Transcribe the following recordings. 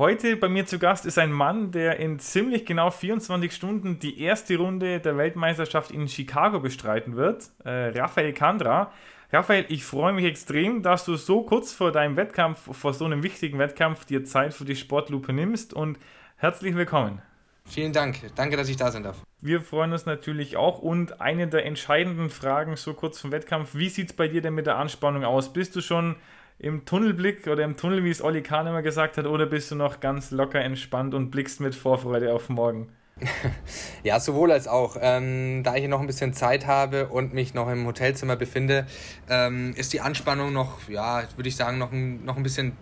Heute bei mir zu Gast ist ein Mann, der in ziemlich genau 24 Stunden die erste Runde der Weltmeisterschaft in Chicago bestreiten wird. Äh, Raphael Kandra. Raphael, ich freue mich extrem, dass du so kurz vor deinem Wettkampf, vor so einem wichtigen Wettkampf, dir Zeit für die Sportlupe nimmst und herzlich willkommen. Vielen Dank. Danke, dass ich da sein darf. Wir freuen uns natürlich auch und eine der entscheidenden Fragen so kurz vom Wettkampf, wie sieht es bei dir denn mit der Anspannung aus? Bist du schon im Tunnelblick oder im Tunnel, wie es Olli Kahn immer gesagt hat, oder bist du noch ganz locker entspannt und blickst mit Vorfreude auf morgen? ja, sowohl als auch. Ähm, da ich noch ein bisschen Zeit habe und mich noch im Hotelzimmer befinde, ähm, ist die Anspannung noch, ja, würde ich sagen, noch ein, noch ein bisschen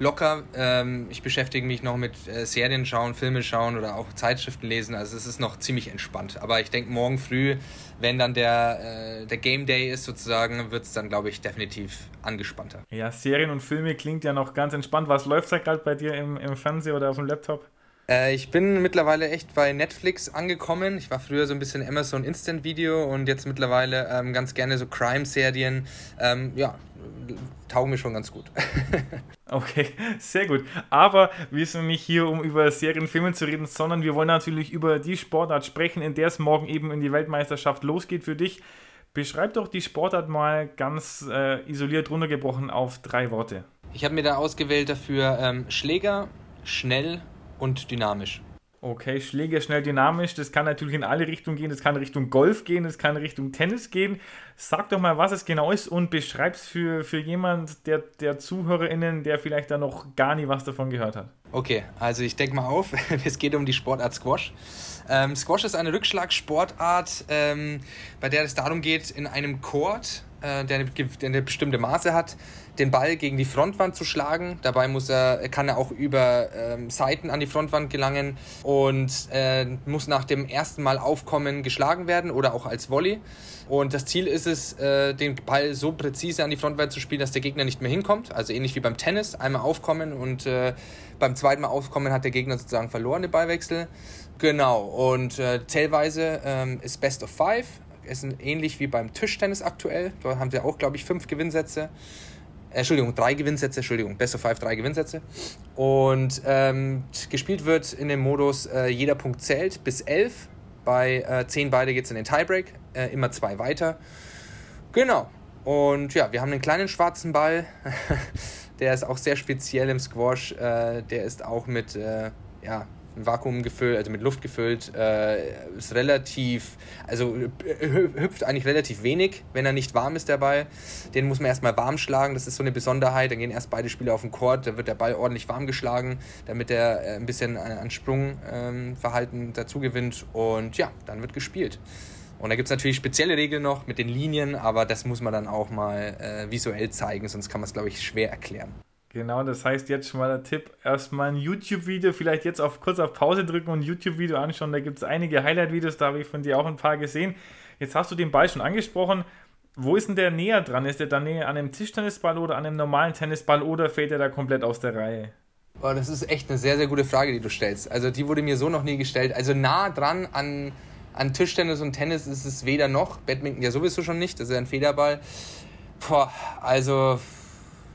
locker. Ähm, ich beschäftige mich noch mit äh, Serien schauen, Filme schauen oder auch Zeitschriften lesen. Also es ist noch ziemlich entspannt. Aber ich denke, morgen früh, wenn dann der, äh, der Game Day ist sozusagen, wird es dann, glaube ich, definitiv angespannter. Ja, Serien und Filme klingt ja noch ganz entspannt. Was läuft da gerade bei dir im, im Fernseher oder auf dem Laptop? Äh, ich bin mittlerweile echt bei Netflix angekommen. Ich war früher so ein bisschen Amazon Instant Video und jetzt mittlerweile ähm, ganz gerne so Crime-Serien. Ähm, ja, taugen mir schon ganz gut. okay, sehr gut. Aber wir sind nicht hier, um über Serien, Filme zu reden, sondern wir wollen natürlich über die Sportart sprechen, in der es morgen eben in die Weltmeisterschaft losgeht für dich. Beschreib doch die Sportart mal ganz äh, isoliert runtergebrochen auf drei Worte. Ich habe mir da ausgewählt dafür ähm, Schläger, schnell und dynamisch. Okay, Schläger schnell dynamisch, das kann natürlich in alle Richtungen gehen, das kann Richtung Golf gehen, das kann Richtung Tennis gehen. Sag doch mal, was es genau ist und beschreib es für, für jemand, der, der ZuhörerInnen, der vielleicht da noch gar nie was davon gehört hat. Okay, also ich denke mal auf, es geht um die Sportart Squash. Ähm, Squash ist eine Rückschlagsportart, ähm, bei der es darum geht, in einem Court, äh, der, eine, bestimmte Maße hat, den Ball gegen die Frontwand zu schlagen. Dabei muss er, kann er auch über ähm, Seiten an die Frontwand gelangen und äh, muss nach dem ersten Mal aufkommen geschlagen werden oder auch als Volley. Und das Ziel ist es, äh, den Ball so präzise an die Frontwand zu spielen, dass der Gegner nicht mehr hinkommt. Also ähnlich wie beim Tennis, einmal aufkommen und äh, beim zweiten Mal aufkommen hat der Gegner sozusagen verloren den Ballwechsel. Genau, und äh, zählweise ähm, ist Best of Five. Ist ähnlich wie beim Tischtennis aktuell. Dort haben wir auch, glaube ich, fünf Gewinnsätze. Entschuldigung, drei Gewinnsätze, Entschuldigung, Best of Five, drei Gewinnsätze. Und ähm, gespielt wird in dem Modus, äh, jeder Punkt zählt bis elf. Bei äh, zehn beide geht es in den Tiebreak, äh, immer zwei weiter. Genau. Und ja, wir haben einen kleinen schwarzen Ball. der ist auch sehr speziell im Squash. Äh, der ist auch mit äh, ja, Vakuum gefüllt, also mit Luft gefüllt, äh, ist relativ, also hüpft eigentlich relativ wenig, wenn er nicht warm ist, der Ball. Den muss man erstmal warm schlagen, das ist so eine Besonderheit. Dann gehen erst beide Spieler auf den Court, da wird der Ball ordentlich warm geschlagen, damit er äh, ein bisschen an Sprungverhalten ähm, dazu gewinnt und ja, dann wird gespielt. Und da gibt es natürlich spezielle Regeln noch mit den Linien, aber das muss man dann auch mal äh, visuell zeigen, sonst kann man es, glaube ich, schwer erklären. Genau, das heißt jetzt schon mal der Tipp, erstmal ein YouTube-Video, vielleicht jetzt auf kurz auf Pause drücken und ein YouTube-Video anschauen. Da gibt es einige Highlight-Videos, da habe ich von dir auch ein paar gesehen. Jetzt hast du den Ball schon angesprochen. Wo ist denn der näher dran? Ist der da näher an einem Tischtennisball oder an einem normalen Tennisball oder fällt er da komplett aus der Reihe? Oh, das ist echt eine sehr, sehr gute Frage, die du stellst. Also die wurde mir so noch nie gestellt. Also nah dran an, an Tischtennis und Tennis ist es weder noch. Badminton ja sowieso schon nicht, das ist ja ein Federball. Boah, also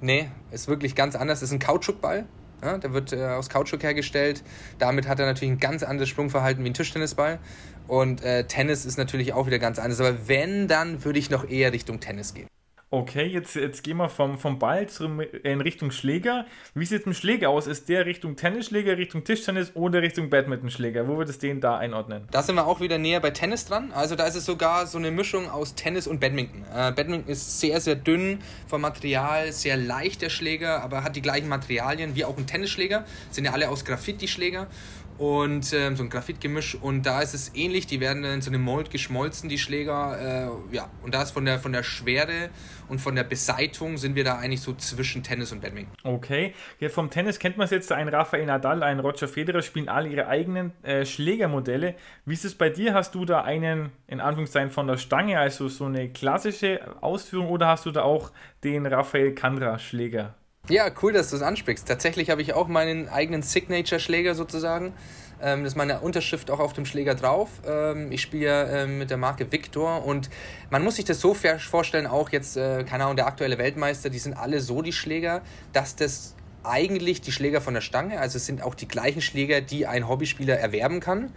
Nee, ist wirklich ganz anders. Ist ein Kautschukball. Ja, der wird äh, aus Kautschuk hergestellt. Damit hat er natürlich ein ganz anderes Sprungverhalten wie ein Tischtennisball. Und äh, Tennis ist natürlich auch wieder ganz anders. Aber wenn, dann würde ich noch eher Richtung Tennis gehen. Okay, jetzt, jetzt gehen wir vom, vom Ball zum, in Richtung Schläger. Wie sieht es mit dem Schläger aus? Ist der Richtung Tennisschläger, Richtung Tischtennis oder Richtung Badmintonschläger? Wo würdest du den da einordnen? Da sind wir auch wieder näher bei Tennis dran. Also da ist es sogar so eine Mischung aus Tennis und Badminton. Äh, Badminton ist sehr, sehr dünn vom Material, sehr leicht der Schläger, aber hat die gleichen Materialien wie auch ein Tennisschläger. Sind ja alle aus Graphit die Schläger. Und äh, so ein Graphitgemisch und da ist es ähnlich, die werden dann in so einem Mold geschmolzen, die Schläger, äh, ja, und da ist von der, von der Schwere und von der Beseitung sind wir da eigentlich so zwischen Tennis und Badminton. Okay, ja, vom Tennis kennt man es jetzt, ein Rafael Nadal, ein Roger Federer spielen alle ihre eigenen äh, Schlägermodelle. Wie ist es bei dir? Hast du da einen, in Anführungszeichen, von der Stange, also so eine klassische Ausführung oder hast du da auch den Rafael Kandra Schläger? Ja, cool, dass du es ansprichst. Tatsächlich habe ich auch meinen eigenen Signature-Schläger sozusagen. Ähm, das ist meine Unterschrift auch auf dem Schläger drauf. Ähm, ich spiele ähm, mit der Marke Victor und man muss sich das so vorstellen, auch jetzt, äh, keine Ahnung, der aktuelle Weltmeister, die sind alle so die Schläger, dass das eigentlich die Schläger von der Stange, also es sind auch die gleichen Schläger, die ein Hobbyspieler erwerben kann,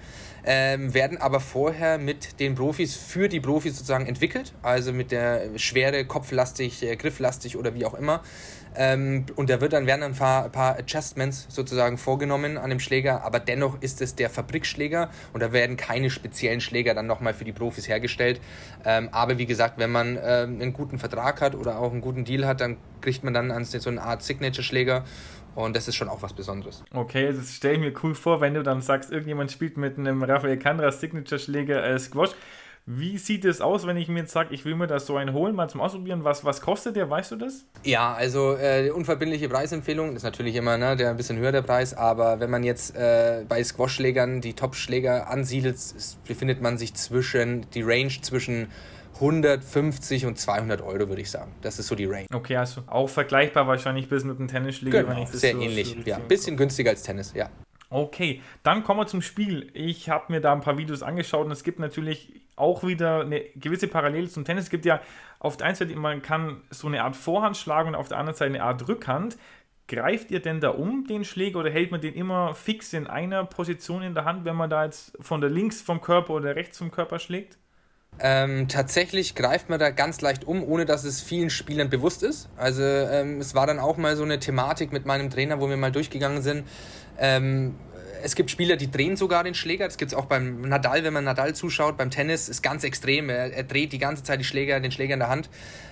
ähm, werden aber vorher mit den Profis für die Profis sozusagen entwickelt, also mit der Schwere, kopflastig, äh, grifflastig oder wie auch immer. Ähm, und da wird dann, werden dann ein paar, paar Adjustments sozusagen vorgenommen an dem Schläger, aber dennoch ist es der Fabrikschläger und da werden keine speziellen Schläger dann nochmal für die Profis hergestellt. Ähm, aber wie gesagt, wenn man ähm, einen guten Vertrag hat oder auch einen guten Deal hat, dann kriegt man dann so eine Art Signature-Schläger und das ist schon auch was Besonderes. Okay, das stelle ich mir cool vor, wenn du dann sagst, irgendjemand spielt mit einem Rafael Kandra Signature-Schläger äh, Squash. Wie sieht es aus, wenn ich mir jetzt sage, ich will mir das so einen holen, mal zum Ausprobieren? Was, was kostet der, weißt du das? Ja, also äh, die unverbindliche Preisempfehlung ist natürlich immer ne, der ein bisschen höher der Preis, aber wenn man jetzt äh, bei Squash-Schlägern die Top-Schläger ansiedelt, befindet man sich zwischen, die Range zwischen 150 und 200 Euro, würde ich sagen. Das ist so die Range. Okay, also auch vergleichbar wahrscheinlich bis mit einem Tennisschläger. Genau, sehr so ähnlich. So ja, ein bisschen günstiger als Tennis, ja. Okay, dann kommen wir zum Spiel. Ich habe mir da ein paar Videos angeschaut und es gibt natürlich auch wieder eine gewisse Parallele zum Tennis. Es gibt ja auf der einen Seite, man kann so eine Art Vorhand schlagen und auf der anderen Seite eine Art Rückhand. Greift ihr denn da um den Schläger oder hält man den immer fix in einer Position in der Hand, wenn man da jetzt von der links vom Körper oder rechts vom Körper schlägt? Ähm, tatsächlich greift man da ganz leicht um, ohne dass es vielen Spielern bewusst ist. Also ähm, es war dann auch mal so eine Thematik mit meinem Trainer, wo wir mal durchgegangen sind. Ähm, es gibt Spieler, die drehen sogar den Schläger. Das gibt es auch beim Nadal, wenn man Nadal zuschaut. Beim Tennis ist ganz extrem. Er, er dreht die ganze Zeit die Schläger, den Schläger in der Hand.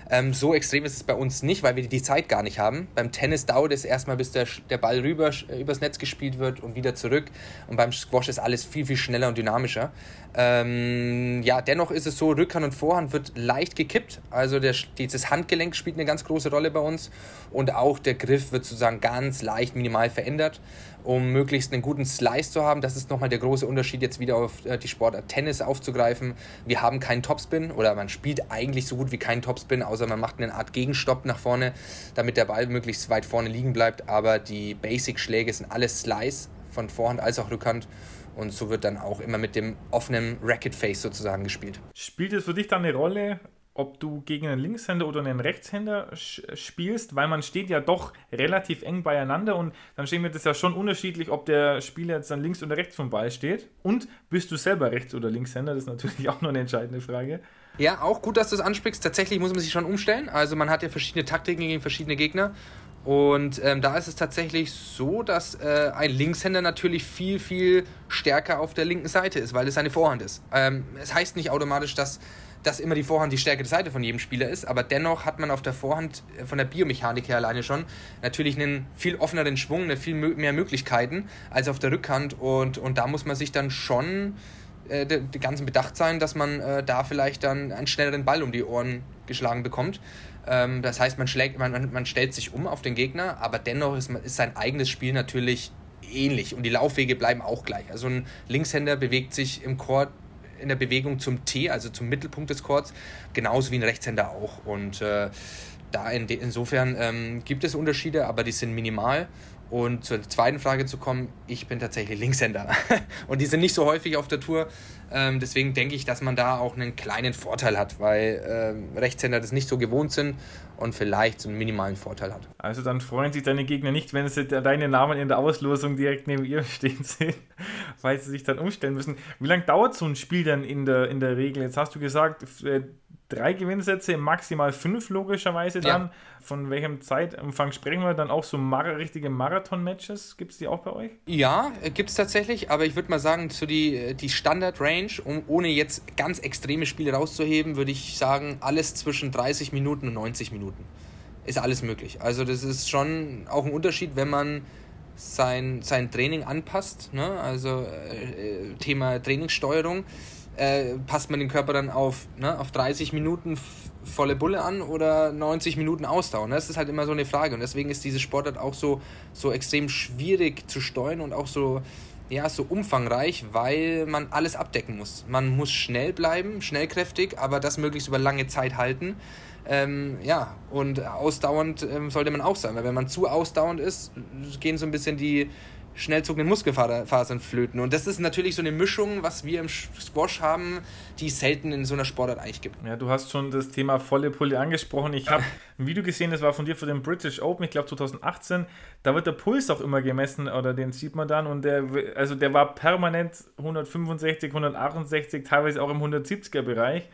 Ähm, so extrem ist es bei uns nicht, weil wir die Zeit gar nicht haben. Beim Tennis dauert es erstmal, bis der, der Ball rüber äh, übers Netz gespielt wird und wieder zurück. Und beim Squash ist alles viel, viel schneller und dynamischer. Ähm, ja, dennoch ist es so, Rückhand und Vorhand wird leicht gekippt. Also der, dieses Handgelenk spielt eine ganz große Rolle bei uns. Und auch der Griff wird sozusagen ganz leicht minimal verändert um möglichst einen guten Slice zu haben. Das ist nochmal der große Unterschied, jetzt wieder auf äh, die Sportart Tennis aufzugreifen. Wir haben keinen Topspin oder man spielt eigentlich so gut wie keinen Topspin, außer man macht eine Art Gegenstopp nach vorne, damit der Ball möglichst weit vorne liegen bleibt. Aber die Basic-Schläge sind alles Slice von Vorhand als auch Rückhand. Und so wird dann auch immer mit dem offenen Racket Face sozusagen gespielt. Spielt es für dich dann eine Rolle, ob du gegen einen Linkshänder oder einen Rechtshänder spielst, weil man steht ja doch relativ eng beieinander und dann stehen wir das ja schon unterschiedlich, ob der Spieler jetzt dann links oder rechts vom Ball steht. Und bist du selber Rechts- oder Linkshänder? Das ist natürlich auch noch eine entscheidende Frage. Ja, auch gut, dass du es ansprichst. Tatsächlich muss man sich schon umstellen. Also man hat ja verschiedene Taktiken gegen verschiedene Gegner. Und ähm, da ist es tatsächlich so, dass äh, ein Linkshänder natürlich viel, viel stärker auf der linken Seite ist, weil es seine Vorhand ist. Ähm, es heißt nicht automatisch, dass dass immer die Vorhand die stärkere Seite von jedem Spieler ist, aber dennoch hat man auf der Vorhand äh, von der Biomechanik her alleine schon natürlich einen viel offeneren Schwung, eine viel mehr Möglichkeiten als auf der Rückhand und, und da muss man sich dann schon äh, die ganzen bedacht sein, dass man äh, da vielleicht dann einen schnelleren Ball um die Ohren geschlagen bekommt. Ähm, das heißt, man, schlägt, man, man stellt sich um auf den Gegner, aber dennoch ist, ist sein eigenes Spiel natürlich ähnlich und die Laufwege bleiben auch gleich. Also ein Linkshänder bewegt sich im Court in der Bewegung zum T, also zum Mittelpunkt des Chords, genauso wie ein Rechtshänder auch. Und äh, da in insofern ähm, gibt es Unterschiede, aber die sind minimal. Und zur zweiten Frage zu kommen, ich bin tatsächlich Linkshänder. und die sind nicht so häufig auf der Tour. Ähm, deswegen denke ich, dass man da auch einen kleinen Vorteil hat, weil ähm, Rechtshänder das nicht so gewohnt sind und vielleicht so einen minimalen Vorteil hat. Also dann freuen sich deine Gegner nicht, wenn sie deine Namen in der Auslosung direkt neben ihr stehen sehen, weil sie sich dann umstellen müssen. Wie lange dauert so ein Spiel denn in der, in der Regel? Jetzt hast du gesagt, äh, drei Gewinnsätze, maximal fünf logischerweise dann. Ja. Von welchem Zeitumfang sprechen wir dann auch so mar richtige Marathon-Matches? Gibt es die auch bei euch? Ja, äh, gibt es tatsächlich, aber ich würde mal sagen, so die, äh, die Standard-Range, um, ohne jetzt ganz extreme Spiele rauszuheben, würde ich sagen, alles zwischen 30 Minuten und 90 Minuten. Ist alles möglich. Also das ist schon auch ein Unterschied, wenn man sein, sein Training anpasst, ne? also äh, Thema Trainingssteuerung, äh, passt man den Körper dann auf, ne, auf 30 Minuten volle Bulle an oder 90 Minuten Ausdauer? Ne? Das ist halt immer so eine Frage und deswegen ist diese Sportart auch so, so extrem schwierig zu steuern und auch so, ja, so umfangreich, weil man alles abdecken muss. Man muss schnell bleiben, schnellkräftig, aber das möglichst über lange Zeit halten. Ähm, ja, und ausdauernd ähm, sollte man auch sein, weil wenn man zu ausdauernd ist, gehen so ein bisschen die, schnell zuckenden Muskelfasern flöten. Und das ist natürlich so eine Mischung, was wir im Squash haben, die es selten in so einer Sportart eigentlich gibt. Ja, du hast schon das Thema volle Pulle angesprochen. Ich habe ein Video gesehen, das war von dir für den British Open, ich glaube 2018. Da wird der Puls auch immer gemessen oder den sieht man dann und der, also der war permanent 165, 168, teilweise auch im 170er Bereich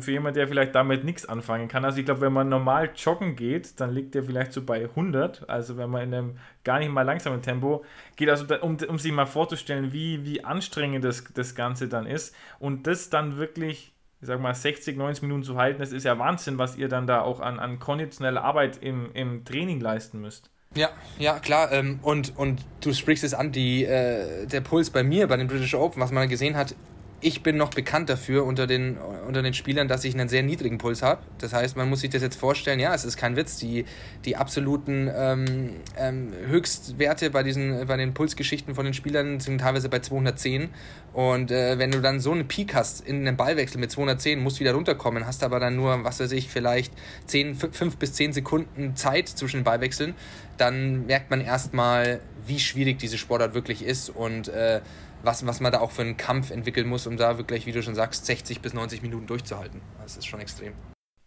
für jemanden, der vielleicht damit nichts anfangen kann. Also ich glaube, wenn man normal joggen geht, dann liegt der vielleicht so bei 100. Also wenn man in einem gar nicht mal langsamen Tempo geht, also um, um sich mal vorzustellen, wie, wie anstrengend das, das Ganze dann ist. Und das dann wirklich, ich sag mal, 60, 90 Minuten zu halten, das ist ja Wahnsinn, was ihr dann da auch an, an konditioneller Arbeit im, im Training leisten müsst. Ja, ja, klar. Ähm, und, und du sprichst es an, die, äh, der Puls bei mir, bei den British Open, was man gesehen hat, ich bin noch bekannt dafür unter den, unter den Spielern, dass ich einen sehr niedrigen Puls habe. Das heißt, man muss sich das jetzt vorstellen, ja, es ist kein Witz, die, die absoluten ähm, ähm, Höchstwerte bei, diesen, bei den Pulsgeschichten von den Spielern sind teilweise bei 210. Und äh, wenn du dann so einen Peak hast in einem Ballwechsel mit 210, musst du wieder runterkommen, hast aber dann nur, was weiß ich, vielleicht 10, 5 bis 10 Sekunden Zeit zwischen den Ballwechseln, dann merkt man erstmal, wie schwierig diese Sportart wirklich ist und äh, was, was man da auch für einen Kampf entwickeln muss, um da wirklich, wie du schon sagst, 60 bis 90 Minuten durchzuhalten. Das ist schon extrem.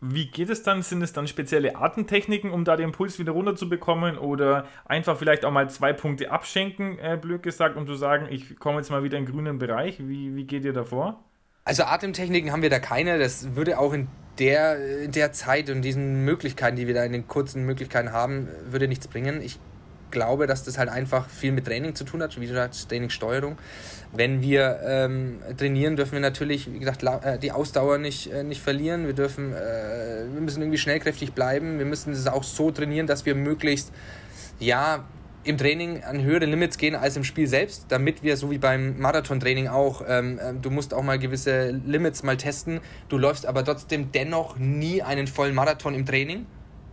Wie geht es dann? Sind es dann spezielle Atemtechniken, um da den Puls wieder runterzubekommen oder einfach vielleicht auch mal zwei Punkte abschenken, äh, blöd gesagt, um zu sagen, ich komme jetzt mal wieder in den grünen Bereich? Wie, wie geht ihr davor? Also Atemtechniken haben wir da keine. Das würde auch in der, in der Zeit und diesen Möglichkeiten, die wir da in den kurzen Möglichkeiten haben, würde nichts bringen. Ich glaube, dass das halt einfach viel mit Training zu tun hat, wie gesagt, Trainingssteuerung. Wenn wir ähm, trainieren, dürfen wir natürlich, wie gesagt, äh, die Ausdauer nicht, äh, nicht verlieren. Wir dürfen, äh, wir müssen irgendwie schnellkräftig bleiben. Wir müssen es auch so trainieren, dass wir möglichst, ja, im Training an höhere Limits gehen als im Spiel selbst, damit wir, so wie beim Marathontraining auch, ähm, äh, du musst auch mal gewisse Limits mal testen. Du läufst aber trotzdem dennoch nie einen vollen Marathon im Training,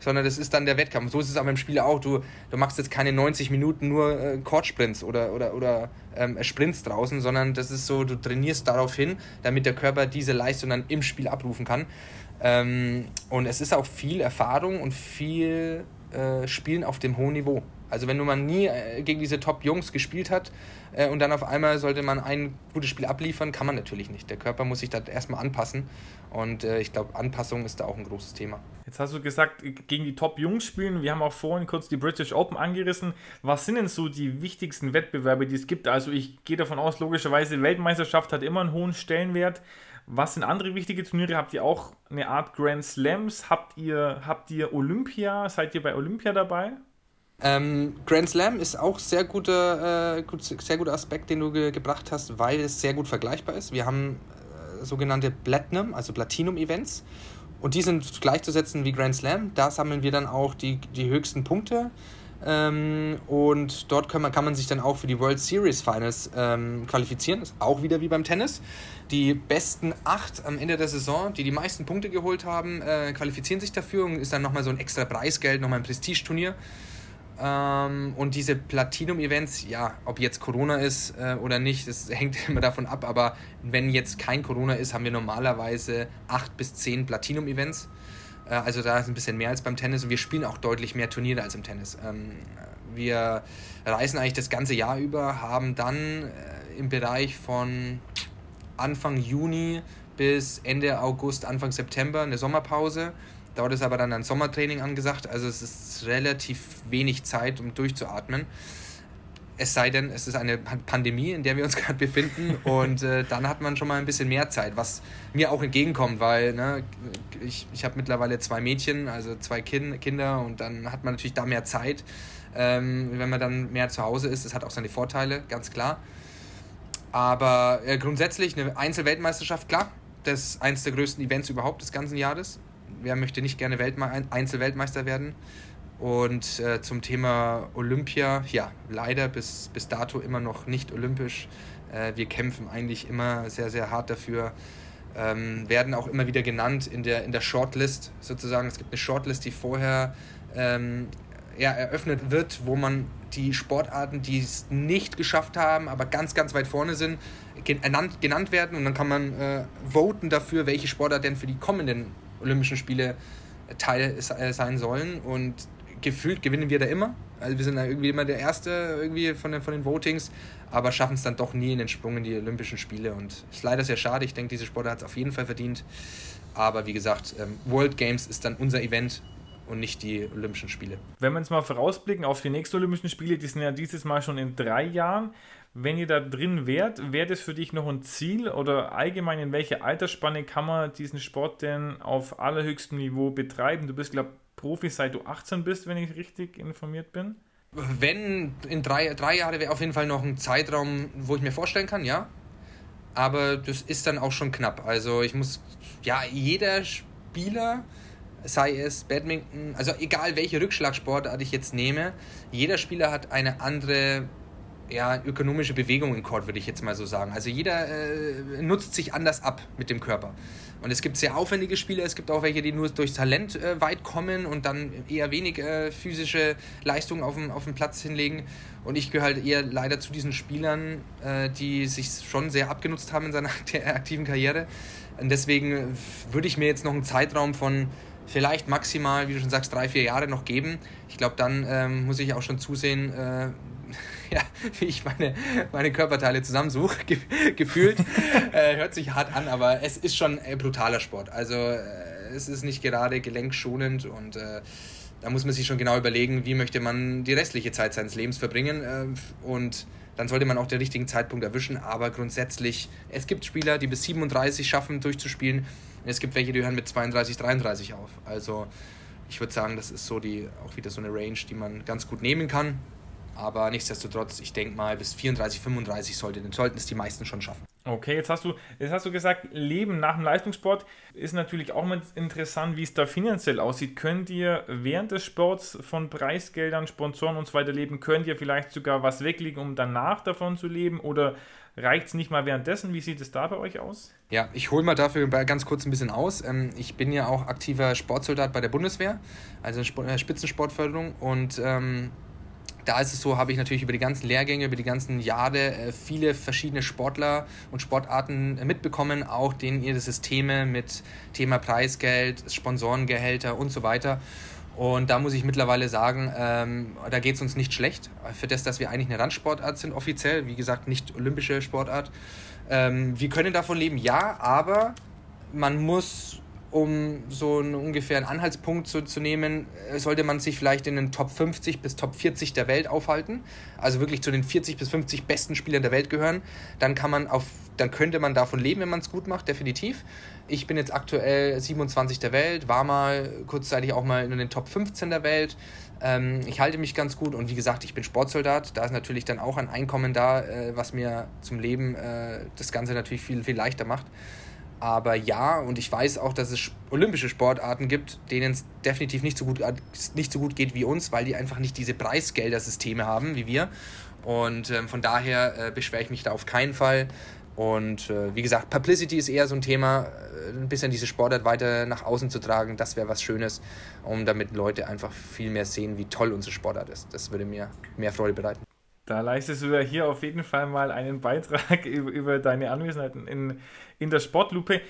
sondern das ist dann der Wettkampf. So ist es aber im Spiel auch. Du, du machst jetzt keine 90 Minuten nur äh, Court-Sprints oder, oder, oder ähm, Sprints draußen, sondern das ist so, du trainierst darauf hin, damit der Körper diese Leistung dann im Spiel abrufen kann. Ähm, und es ist auch viel Erfahrung und viel äh, Spielen auf dem hohen Niveau. Also wenn man nie äh, gegen diese Top-Jungs gespielt hat äh, und dann auf einmal sollte man ein gutes Spiel abliefern, kann man natürlich nicht. Der Körper muss sich da erstmal anpassen und äh, ich glaube, Anpassung ist da auch ein großes Thema. Jetzt hast du gesagt, gegen die Top-Jungs spielen. Wir haben auch vorhin kurz die British Open angerissen. Was sind denn so die wichtigsten Wettbewerbe, die es gibt? Also ich gehe davon aus, logischerweise, Weltmeisterschaft hat immer einen hohen Stellenwert. Was sind andere wichtige Turniere? Habt ihr auch eine Art Grand Slams? Habt ihr, habt ihr Olympia? Seid ihr bei Olympia dabei? Ähm, Grand Slam ist auch sehr guter, äh, gut, sehr guter Aspekt, den du ge gebracht hast, weil es sehr gut vergleichbar ist. Wir haben äh, sogenannte Platinum, also Platinum-Events. Und die sind gleichzusetzen wie Grand Slam. Da sammeln wir dann auch die, die höchsten Punkte. Ähm, und dort kann man, kann man sich dann auch für die World Series Finals ähm, qualifizieren. Ist auch wieder wie beim Tennis. Die besten acht am Ende der Saison, die die meisten Punkte geholt haben, äh, qualifizieren sich dafür und ist dann nochmal so ein extra Preisgeld, nochmal ein Prestigeturnier. Ähm, und diese Platinum-Events, ja, ob jetzt Corona ist äh, oder nicht, das hängt immer davon ab. Aber wenn jetzt kein Corona ist, haben wir normalerweise acht bis zehn Platinum-Events. Äh, also da ist ein bisschen mehr als beim Tennis. Und wir spielen auch deutlich mehr Turniere als im Tennis. Ähm, wir reisen eigentlich das ganze Jahr über, haben dann äh, im Bereich von Anfang Juni bis Ende August, Anfang September eine Sommerpause Dort ist aber dann ein Sommertraining angesagt, also es ist relativ wenig Zeit, um durchzuatmen. Es sei denn, es ist eine Pandemie, in der wir uns gerade befinden und äh, dann hat man schon mal ein bisschen mehr Zeit, was mir auch entgegenkommt, weil ne, ich, ich habe mittlerweile zwei Mädchen, also zwei kind, Kinder und dann hat man natürlich da mehr Zeit, ähm, wenn man dann mehr zu Hause ist. Das hat auch seine Vorteile, ganz klar. Aber äh, grundsätzlich eine Einzelweltmeisterschaft, klar, das ist eines der größten Events überhaupt des ganzen Jahres wer möchte nicht gerne Weltme Einzelweltmeister werden? Und äh, zum Thema Olympia, ja, leider bis, bis dato immer noch nicht olympisch. Äh, wir kämpfen eigentlich immer sehr, sehr hart dafür. Ähm, werden auch immer wieder genannt in der, in der Shortlist sozusagen. Es gibt eine Shortlist, die vorher ähm, ja, eröffnet wird, wo man die Sportarten, die es nicht geschafft haben, aber ganz, ganz weit vorne sind, genannt, genannt werden. Und dann kann man äh, voten dafür, welche Sportarten denn für die kommenden Olympischen Spiele Teil äh, sein sollen. Und gefühlt gewinnen wir da immer. Also wir sind da irgendwie immer der Erste irgendwie von den, von den Votings, aber schaffen es dann doch nie in den Sprung in die Olympischen Spiele. Und ist leider sehr schade. Ich denke, diese Sportart hat es auf jeden Fall verdient. Aber wie gesagt, ähm, World Games ist dann unser Event und nicht die Olympischen Spiele. Wenn wir uns mal vorausblicken auf die nächsten Olympischen Spiele, die sind ja dieses Mal schon in drei Jahren. Wenn ihr da drin wärt, wäre das für dich noch ein Ziel oder allgemein in welcher Altersspanne kann man diesen Sport denn auf allerhöchstem Niveau betreiben? Du bist, glaube ich, Profi seit du 18 bist, wenn ich richtig informiert bin. Wenn in drei, drei Jahre wäre auf jeden Fall noch ein Zeitraum, wo ich mir vorstellen kann, ja. Aber das ist dann auch schon knapp. Also ich muss, ja, jeder Spieler, sei es Badminton, also egal welche Rückschlagsportart ich jetzt nehme, jeder Spieler hat eine andere ja, ökonomische Bewegung im Court, würde ich jetzt mal so sagen. Also jeder äh, nutzt sich anders ab mit dem Körper. Und es gibt sehr aufwendige Spieler, es gibt auch welche, die nur durch Talent äh, weit kommen und dann eher wenig äh, physische Leistungen auf dem, auf dem Platz hinlegen. Und ich gehöre halt eher leider zu diesen Spielern, äh, die sich schon sehr abgenutzt haben in seiner aktiven Karriere. Und deswegen würde ich mir jetzt noch einen Zeitraum von vielleicht maximal, wie du schon sagst, drei, vier Jahre noch geben. Ich glaube, dann ähm, muss ich auch schon zusehen, äh, ja, wie ich meine, meine Körperteile zusammensuche, ge gefühlt. äh, hört sich hart an, aber es ist schon ein brutaler Sport. Also äh, es ist nicht gerade gelenkschonend und äh, da muss man sich schon genau überlegen, wie möchte man die restliche Zeit seines Lebens verbringen. Äh, und dann sollte man auch den richtigen Zeitpunkt erwischen. Aber grundsätzlich, es gibt Spieler, die bis 37 schaffen, durchzuspielen. Und es gibt welche, die hören mit 32, 33 auf. Also ich würde sagen, das ist so die auch wieder so eine Range, die man ganz gut nehmen kann. Aber nichtsdestotrotz, ich denke mal, bis 34, 35 sollte, sollten es die meisten schon schaffen. Okay, jetzt hast du, jetzt hast du gesagt, Leben nach dem Leistungssport ist natürlich auch mal interessant, wie es da finanziell aussieht. Könnt ihr während des Sports von Preisgeldern, Sponsoren und so weiter leben? Könnt ihr vielleicht sogar was weglegen, um danach davon zu leben? Oder reicht es nicht mal währenddessen? Wie sieht es da bei euch aus? Ja, ich hole mal dafür ganz kurz ein bisschen aus. Ähm, ich bin ja auch aktiver Sportsoldat bei der Bundeswehr, also äh, Spitzensportförderung und ähm, da ist es so, habe ich natürlich über die ganzen Lehrgänge, über die ganzen Jahre äh, viele verschiedene Sportler und Sportarten äh, mitbekommen, auch denen ihre Systeme mit Thema Preisgeld, Sponsorengehälter und so weiter. Und da muss ich mittlerweile sagen, ähm, da geht es uns nicht schlecht. Für das, dass wir eigentlich eine Randsportart sind, offiziell, wie gesagt, nicht olympische Sportart. Ähm, wir können davon leben, ja, aber man muss um so einen ungefähren Anhaltspunkt zu, zu nehmen, äh, sollte man sich vielleicht in den Top 50 bis Top 40 der Welt aufhalten, also wirklich zu den 40 bis 50 besten Spielern der Welt gehören, dann kann man auf dann könnte man davon leben, wenn man es gut macht, definitiv. Ich bin jetzt aktuell 27 der Welt, war mal kurzzeitig auch mal in den Top 15 der Welt. Ähm, ich halte mich ganz gut und wie gesagt, ich bin Sportsoldat. Da ist natürlich dann auch ein Einkommen da, äh, was mir zum Leben äh, das Ganze natürlich viel, viel leichter macht. Aber ja, und ich weiß auch, dass es olympische Sportarten gibt, denen es definitiv nicht so, gut, nicht so gut geht wie uns, weil die einfach nicht diese Preisgeldersysteme haben wie wir. Und ähm, von daher äh, beschwere ich mich da auf keinen Fall. Und äh, wie gesagt, Publicity ist eher so ein Thema, äh, ein bisschen diese Sportart weiter nach außen zu tragen. Das wäre was Schönes, um damit Leute einfach viel mehr sehen, wie toll unsere Sportart ist. Das würde mir mehr Freude bereiten. Da leistest du ja hier auf jeden Fall mal einen Beitrag über, deine Anwesenheit in, in der Sportlupe.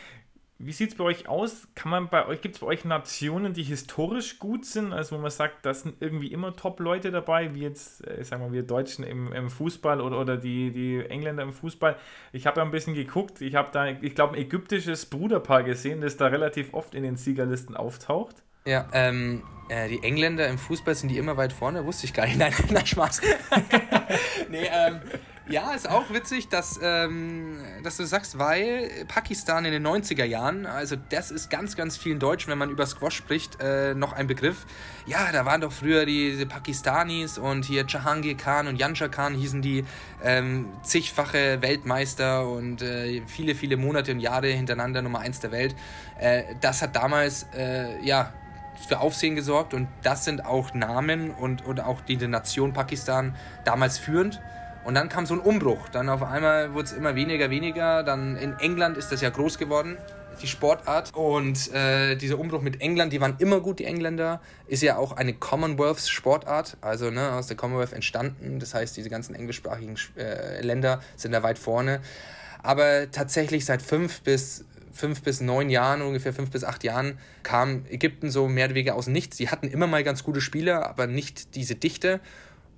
Wie sieht es bei euch aus? Kann man bei euch, gibt es bei euch Nationen, die historisch gut sind? Also wo man sagt, da sind irgendwie immer Top-Leute dabei, wie jetzt, äh, sagen wir, wir Deutschen im, im Fußball oder, oder die, die Engländer im Fußball. Ich habe ja ein bisschen geguckt, ich habe da, ich glaube, ein ägyptisches Bruderpaar gesehen, das da relativ oft in den Siegerlisten auftaucht. Ja, ähm, äh, die Engländer im Fußball sind die immer weit vorne, wusste ich gar nicht. Nein, nein, Spaß. nee, ähm, ja, ist auch witzig, dass, ähm, dass du sagst, weil Pakistan in den 90er Jahren, also das ist ganz, ganz vielen Deutschen, wenn man über Squash spricht, äh, noch ein Begriff. Ja, da waren doch früher diese Pakistanis und hier Jahangir Khan und Jansha Khan hießen die ähm, zigfache Weltmeister und äh, viele, viele Monate und Jahre hintereinander Nummer eins der Welt. Äh, das hat damals, äh, ja, für Aufsehen gesorgt und das sind auch Namen und, und auch die, Nation Pakistan damals führend. Und dann kam so ein Umbruch. Dann auf einmal wurde es immer weniger, weniger. Dann in England ist das ja groß geworden, die Sportart. Und äh, dieser Umbruch mit England, die waren immer gut, die Engländer, ist ja auch eine Commonwealth-Sportart, also ne, aus der Commonwealth entstanden. Das heißt, diese ganzen englischsprachigen äh, Länder sind da weit vorne. Aber tatsächlich seit fünf bis fünf bis neun Jahren, ungefähr fünf bis acht Jahren, kam Ägypten so mehr oder weniger aus nichts. Sie hatten immer mal ganz gute Spieler, aber nicht diese Dichte.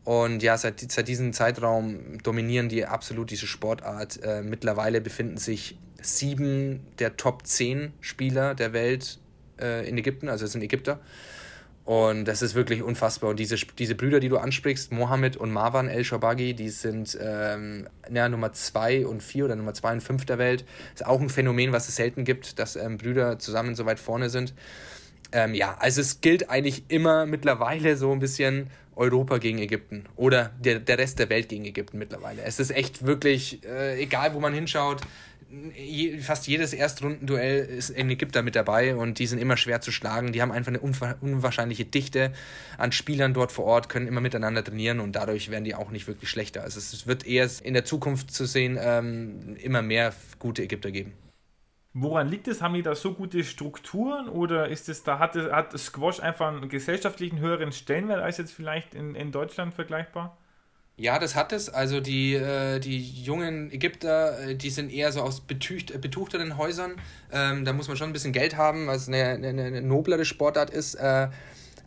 Und ja, seit, seit diesem Zeitraum dominieren die absolut diese Sportart. Äh, mittlerweile befinden sich sieben der Top zehn Spieler der Welt äh, in Ägypten, also es sind Ägypter. Und das ist wirklich unfassbar. Und diese, diese Brüder, die du ansprichst, Mohammed und Marwan El-Shabagi, die sind ähm, ja, Nummer 2 und 4 oder Nummer 2 und 5 der Welt. Ist auch ein Phänomen, was es selten gibt, dass ähm, Brüder zusammen so weit vorne sind. Ähm, ja, also es gilt eigentlich immer mittlerweile so ein bisschen Europa gegen Ägypten oder der, der Rest der Welt gegen Ägypten mittlerweile. Es ist echt wirklich, äh, egal wo man hinschaut, fast jedes Erstrundenduell ist ein Ägypter mit dabei und die sind immer schwer zu schlagen. Die haben einfach eine unwahrscheinliche Dichte an Spielern dort vor Ort, können immer miteinander trainieren und dadurch werden die auch nicht wirklich schlechter. Also es wird eher in der Zukunft zu sehen ähm, immer mehr gute Ägypter geben. Woran liegt es? Haben die da so gute Strukturen oder ist es da, hat, hat Squash einfach einen gesellschaftlichen höheren Stellenwert als jetzt vielleicht in, in Deutschland vergleichbar? Ja, das hat es. Also die, äh, die jungen Ägypter, äh, die sind eher so aus betücht, betuchteren Häusern. Ähm, da muss man schon ein bisschen Geld haben, weil es eine, eine, eine noblere Sportart ist. Äh,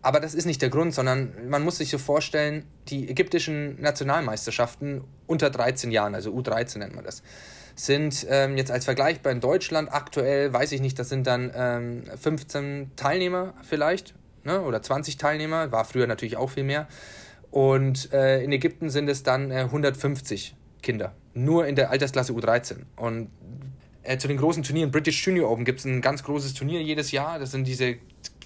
aber das ist nicht der Grund, sondern man muss sich so vorstellen, die ägyptischen Nationalmeisterschaften unter 13 Jahren, also U13 nennt man das, sind ähm, jetzt als Vergleich bei Deutschland aktuell, weiß ich nicht, das sind dann ähm, 15 Teilnehmer vielleicht ne? oder 20 Teilnehmer, war früher natürlich auch viel mehr. Und äh, in Ägypten sind es dann äh, 150 Kinder, nur in der Altersklasse U13. Und äh, zu den großen Turnieren, British Junior Open, gibt es ein ganz großes Turnier jedes Jahr. Das sind diese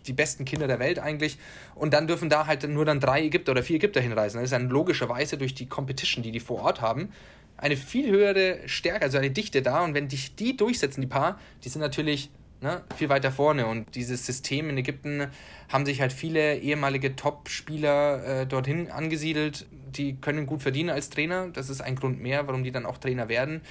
die besten Kinder der Welt eigentlich. Und dann dürfen da halt nur dann drei Ägypter oder vier Ägypter hinreisen. Das ist dann logischerweise durch die Competition, die die vor Ort haben, eine viel höhere Stärke, also eine Dichte da. Und wenn dich die durchsetzen, die Paar, die sind natürlich ne, viel weiter vorne. Und dieses System in Ägypten haben sich halt viele ehemalige Top-Spieler äh, dorthin angesiedelt. Die können gut verdienen als Trainer. Das ist ein Grund mehr, warum die dann auch Trainer werden.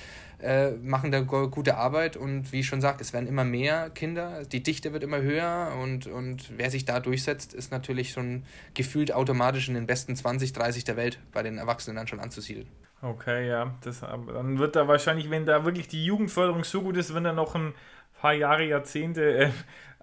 Äh, machen da gute Arbeit und wie ich schon sagte, es werden immer mehr Kinder, die Dichte wird immer höher und, und wer sich da durchsetzt, ist natürlich schon gefühlt automatisch in den besten 20, 30 der Welt bei den Erwachsenen dann schon anzusiedeln. Okay, ja, das, dann wird da wahrscheinlich, wenn da wirklich die Jugendförderung so gut ist, wenn da noch ein paar Jahre, Jahrzehnte äh,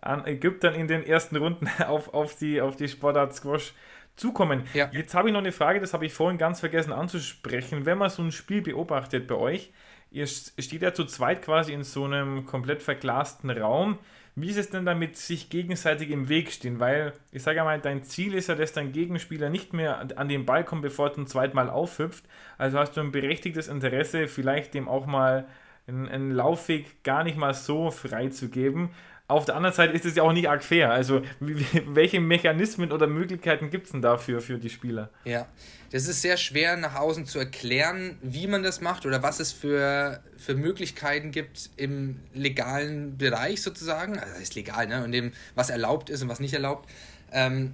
an Ägyptern in den ersten Runden auf, auf, die, auf die Sportart Squash zukommen. Ja. Jetzt habe ich noch eine Frage, das habe ich vorhin ganz vergessen anzusprechen. Wenn man so ein Spiel beobachtet bei euch, ihr steht ja zu zweit quasi in so einem komplett verglasten Raum. Wie ist es denn damit, sich gegenseitig im Weg stehen? Weil, ich sage mal, dein Ziel ist ja, dass dein Gegenspieler nicht mehr an den Ball kommt, bevor er zum zweiten Mal aufhüpft. Also hast du ein berechtigtes Interesse, vielleicht dem auch mal einen, einen Laufweg gar nicht mal so frei zu geben. Auf der anderen Seite ist es ja auch nicht arg fair. Also, welche Mechanismen oder Möglichkeiten gibt es denn dafür für die Spieler? Ja, das ist sehr schwer nach außen zu erklären, wie man das macht oder was es für, für Möglichkeiten gibt im legalen Bereich sozusagen. Also, das ist legal, ne? Und dem, was erlaubt ist und was nicht erlaubt. Ähm,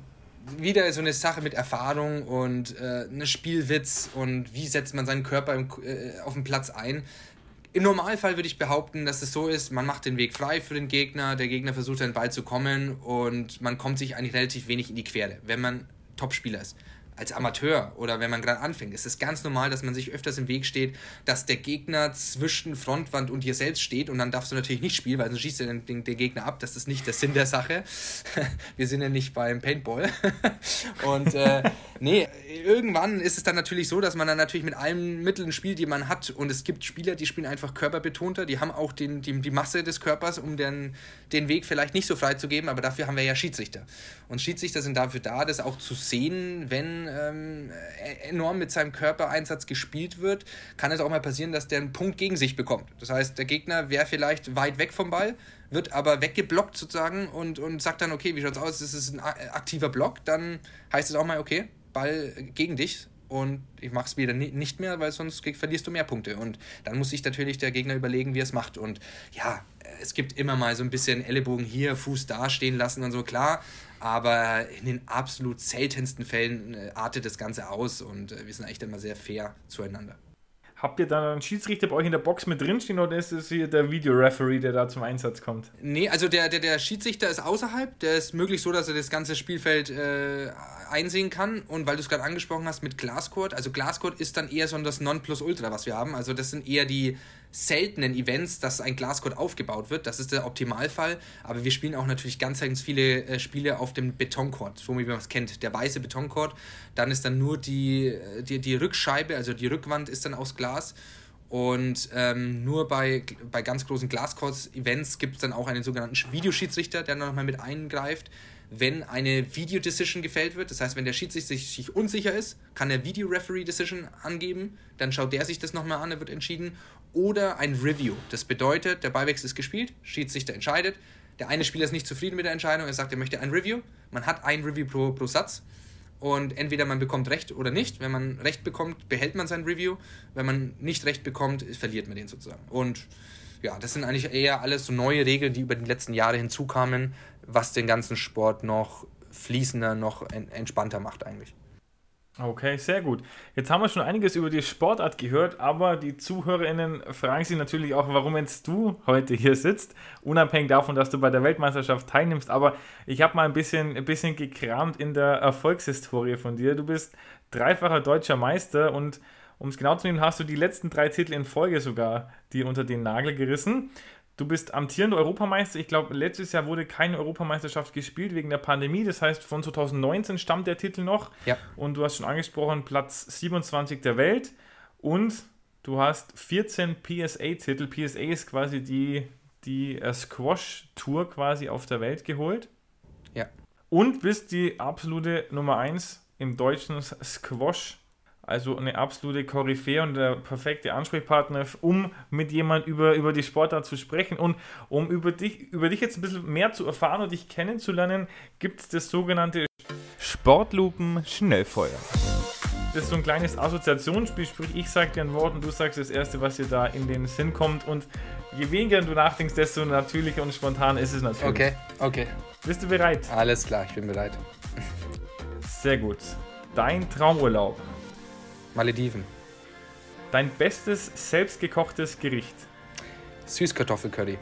wieder so eine Sache mit Erfahrung und äh, eine Spielwitz und wie setzt man seinen Körper im, äh, auf dem Platz ein. Im Normalfall würde ich behaupten, dass es so ist, man macht den Weg frei für den Gegner, der Gegner versucht den Ball zu kommen und man kommt sich eigentlich relativ wenig in die Quere, wenn man Topspieler ist als Amateur oder wenn man gerade anfängt, ist es ganz normal, dass man sich öfters im Weg steht, dass der Gegner zwischen Frontwand und dir selbst steht und dann darfst du natürlich nicht spielen, weil sonst schießt du den, den, den Gegner ab. Das ist nicht der Sinn der Sache. Wir sind ja nicht beim Paintball. und äh, nee, irgendwann ist es dann natürlich so, dass man dann natürlich mit allen Mitteln spielt, die man hat. Und es gibt Spieler, die spielen einfach körperbetonter, die haben auch den, die, die Masse des Körpers, um den, den Weg vielleicht nicht so frei zu geben, aber dafür haben wir ja Schiedsrichter. Und Schiedsrichter sind dafür da, das auch zu sehen, wenn ähm, e-, enorm mit seinem Körpereinsatz gespielt wird, kann es auch mal passieren, dass der einen Punkt gegen sich bekommt. Das heißt, der Gegner wäre vielleicht weit weg vom Ball, wird aber weggeblockt sozusagen und, und sagt dann, okay, wie schaut's aus? Das ist ein aktiver Block, dann heißt es auch mal, okay, Ball gegen dich, und ich mache es wieder nicht mehr, weil sonst verlierst du mehr Punkte. Und dann muss sich natürlich der Gegner überlegen, wie er es macht. Und ja, es gibt immer mal so ein bisschen Ellenbogen hier, Fuß da stehen lassen und so, klar. Aber in den absolut seltensten Fällen äh, artet das Ganze aus und äh, wir sind echt immer sehr fair zueinander. Habt ihr da einen Schiedsrichter bei euch in der Box mit drinstehen oder ist es hier der Videoreferee, der da zum Einsatz kommt? Nee, also der, der, der Schiedsrichter ist außerhalb. Der ist möglich so, dass er das ganze Spielfeld äh, einsehen kann. Und weil du es gerade angesprochen hast mit Glasscourt, also Glasscourt ist dann eher so das Nonplusultra, was wir haben. Also das sind eher die seltenen Events, dass ein Glascode aufgebaut wird. Das ist der Optimalfall. Aber wir spielen auch natürlich ganz, ganz viele äh, Spiele auf dem Betoncourt, so wie man es kennt. Der weiße Betoncourt. Dann ist dann nur die, äh, die, die Rückscheibe, also die Rückwand ist dann aus Glas. Und ähm, nur bei, bei ganz großen Glascourts-Events gibt es dann auch einen sogenannten Videoschiedsrichter, der nochmal mit eingreift wenn eine Video-Decision gefällt wird. Das heißt, wenn der Schiedsrichter sich, sich unsicher ist, kann er Video-Referee-Decision angeben. Dann schaut der sich das nochmal an, er wird entschieden. Oder ein Review. Das bedeutet, der Ballwechsel ist gespielt, Schiedsrichter entscheidet. Der eine Spieler ist nicht zufrieden mit der Entscheidung, er sagt, er möchte ein Review. Man hat ein Review pro, pro Satz. Und entweder man bekommt Recht oder nicht. Wenn man Recht bekommt, behält man sein Review. Wenn man nicht Recht bekommt, verliert man den sozusagen. Und ja, das sind eigentlich eher alles so neue Regeln, die über die letzten Jahre hinzukamen, was den ganzen Sport noch fließender, noch entspannter macht eigentlich. Okay, sehr gut. Jetzt haben wir schon einiges über die Sportart gehört, aber die ZuhörerInnen fragen sich natürlich auch, warum jetzt du heute hier sitzt, unabhängig davon, dass du bei der Weltmeisterschaft teilnimmst. Aber ich habe mal ein bisschen, ein bisschen gekramt in der Erfolgshistorie von dir. Du bist dreifacher deutscher Meister und um es genau zu nehmen, hast du die letzten drei Titel in Folge sogar dir unter den Nagel gerissen. Du bist amtierender Europameister. Ich glaube, letztes Jahr wurde keine Europameisterschaft gespielt wegen der Pandemie. Das heißt, von 2019 stammt der Titel noch. Ja. Und du hast schon angesprochen, Platz 27 der Welt. Und du hast 14 PSA-Titel. PSA ist quasi die, die äh, Squash-Tour quasi auf der Welt geholt. Ja. Und bist die absolute Nummer 1 im deutschen Squash also eine absolute Koryphäe und der perfekte Ansprechpartner, um mit jemand über, über die Sportart zu sprechen. Und um über dich, über dich jetzt ein bisschen mehr zu erfahren und dich kennenzulernen, gibt es das sogenannte Sportlupen Schnellfeuer. Das ist so ein kleines Assoziationsspiel, sprich ich sage dir ein Wort und du sagst das erste, was dir da in den Sinn kommt. Und je weniger du nachdenkst, desto natürlicher und spontan ist es natürlich. Okay, okay. Bist du bereit? Alles klar, ich bin bereit. Sehr gut. Dein Traumurlaub. Malediven. Dein bestes selbstgekochtes Gericht? Süßkartoffelcurry.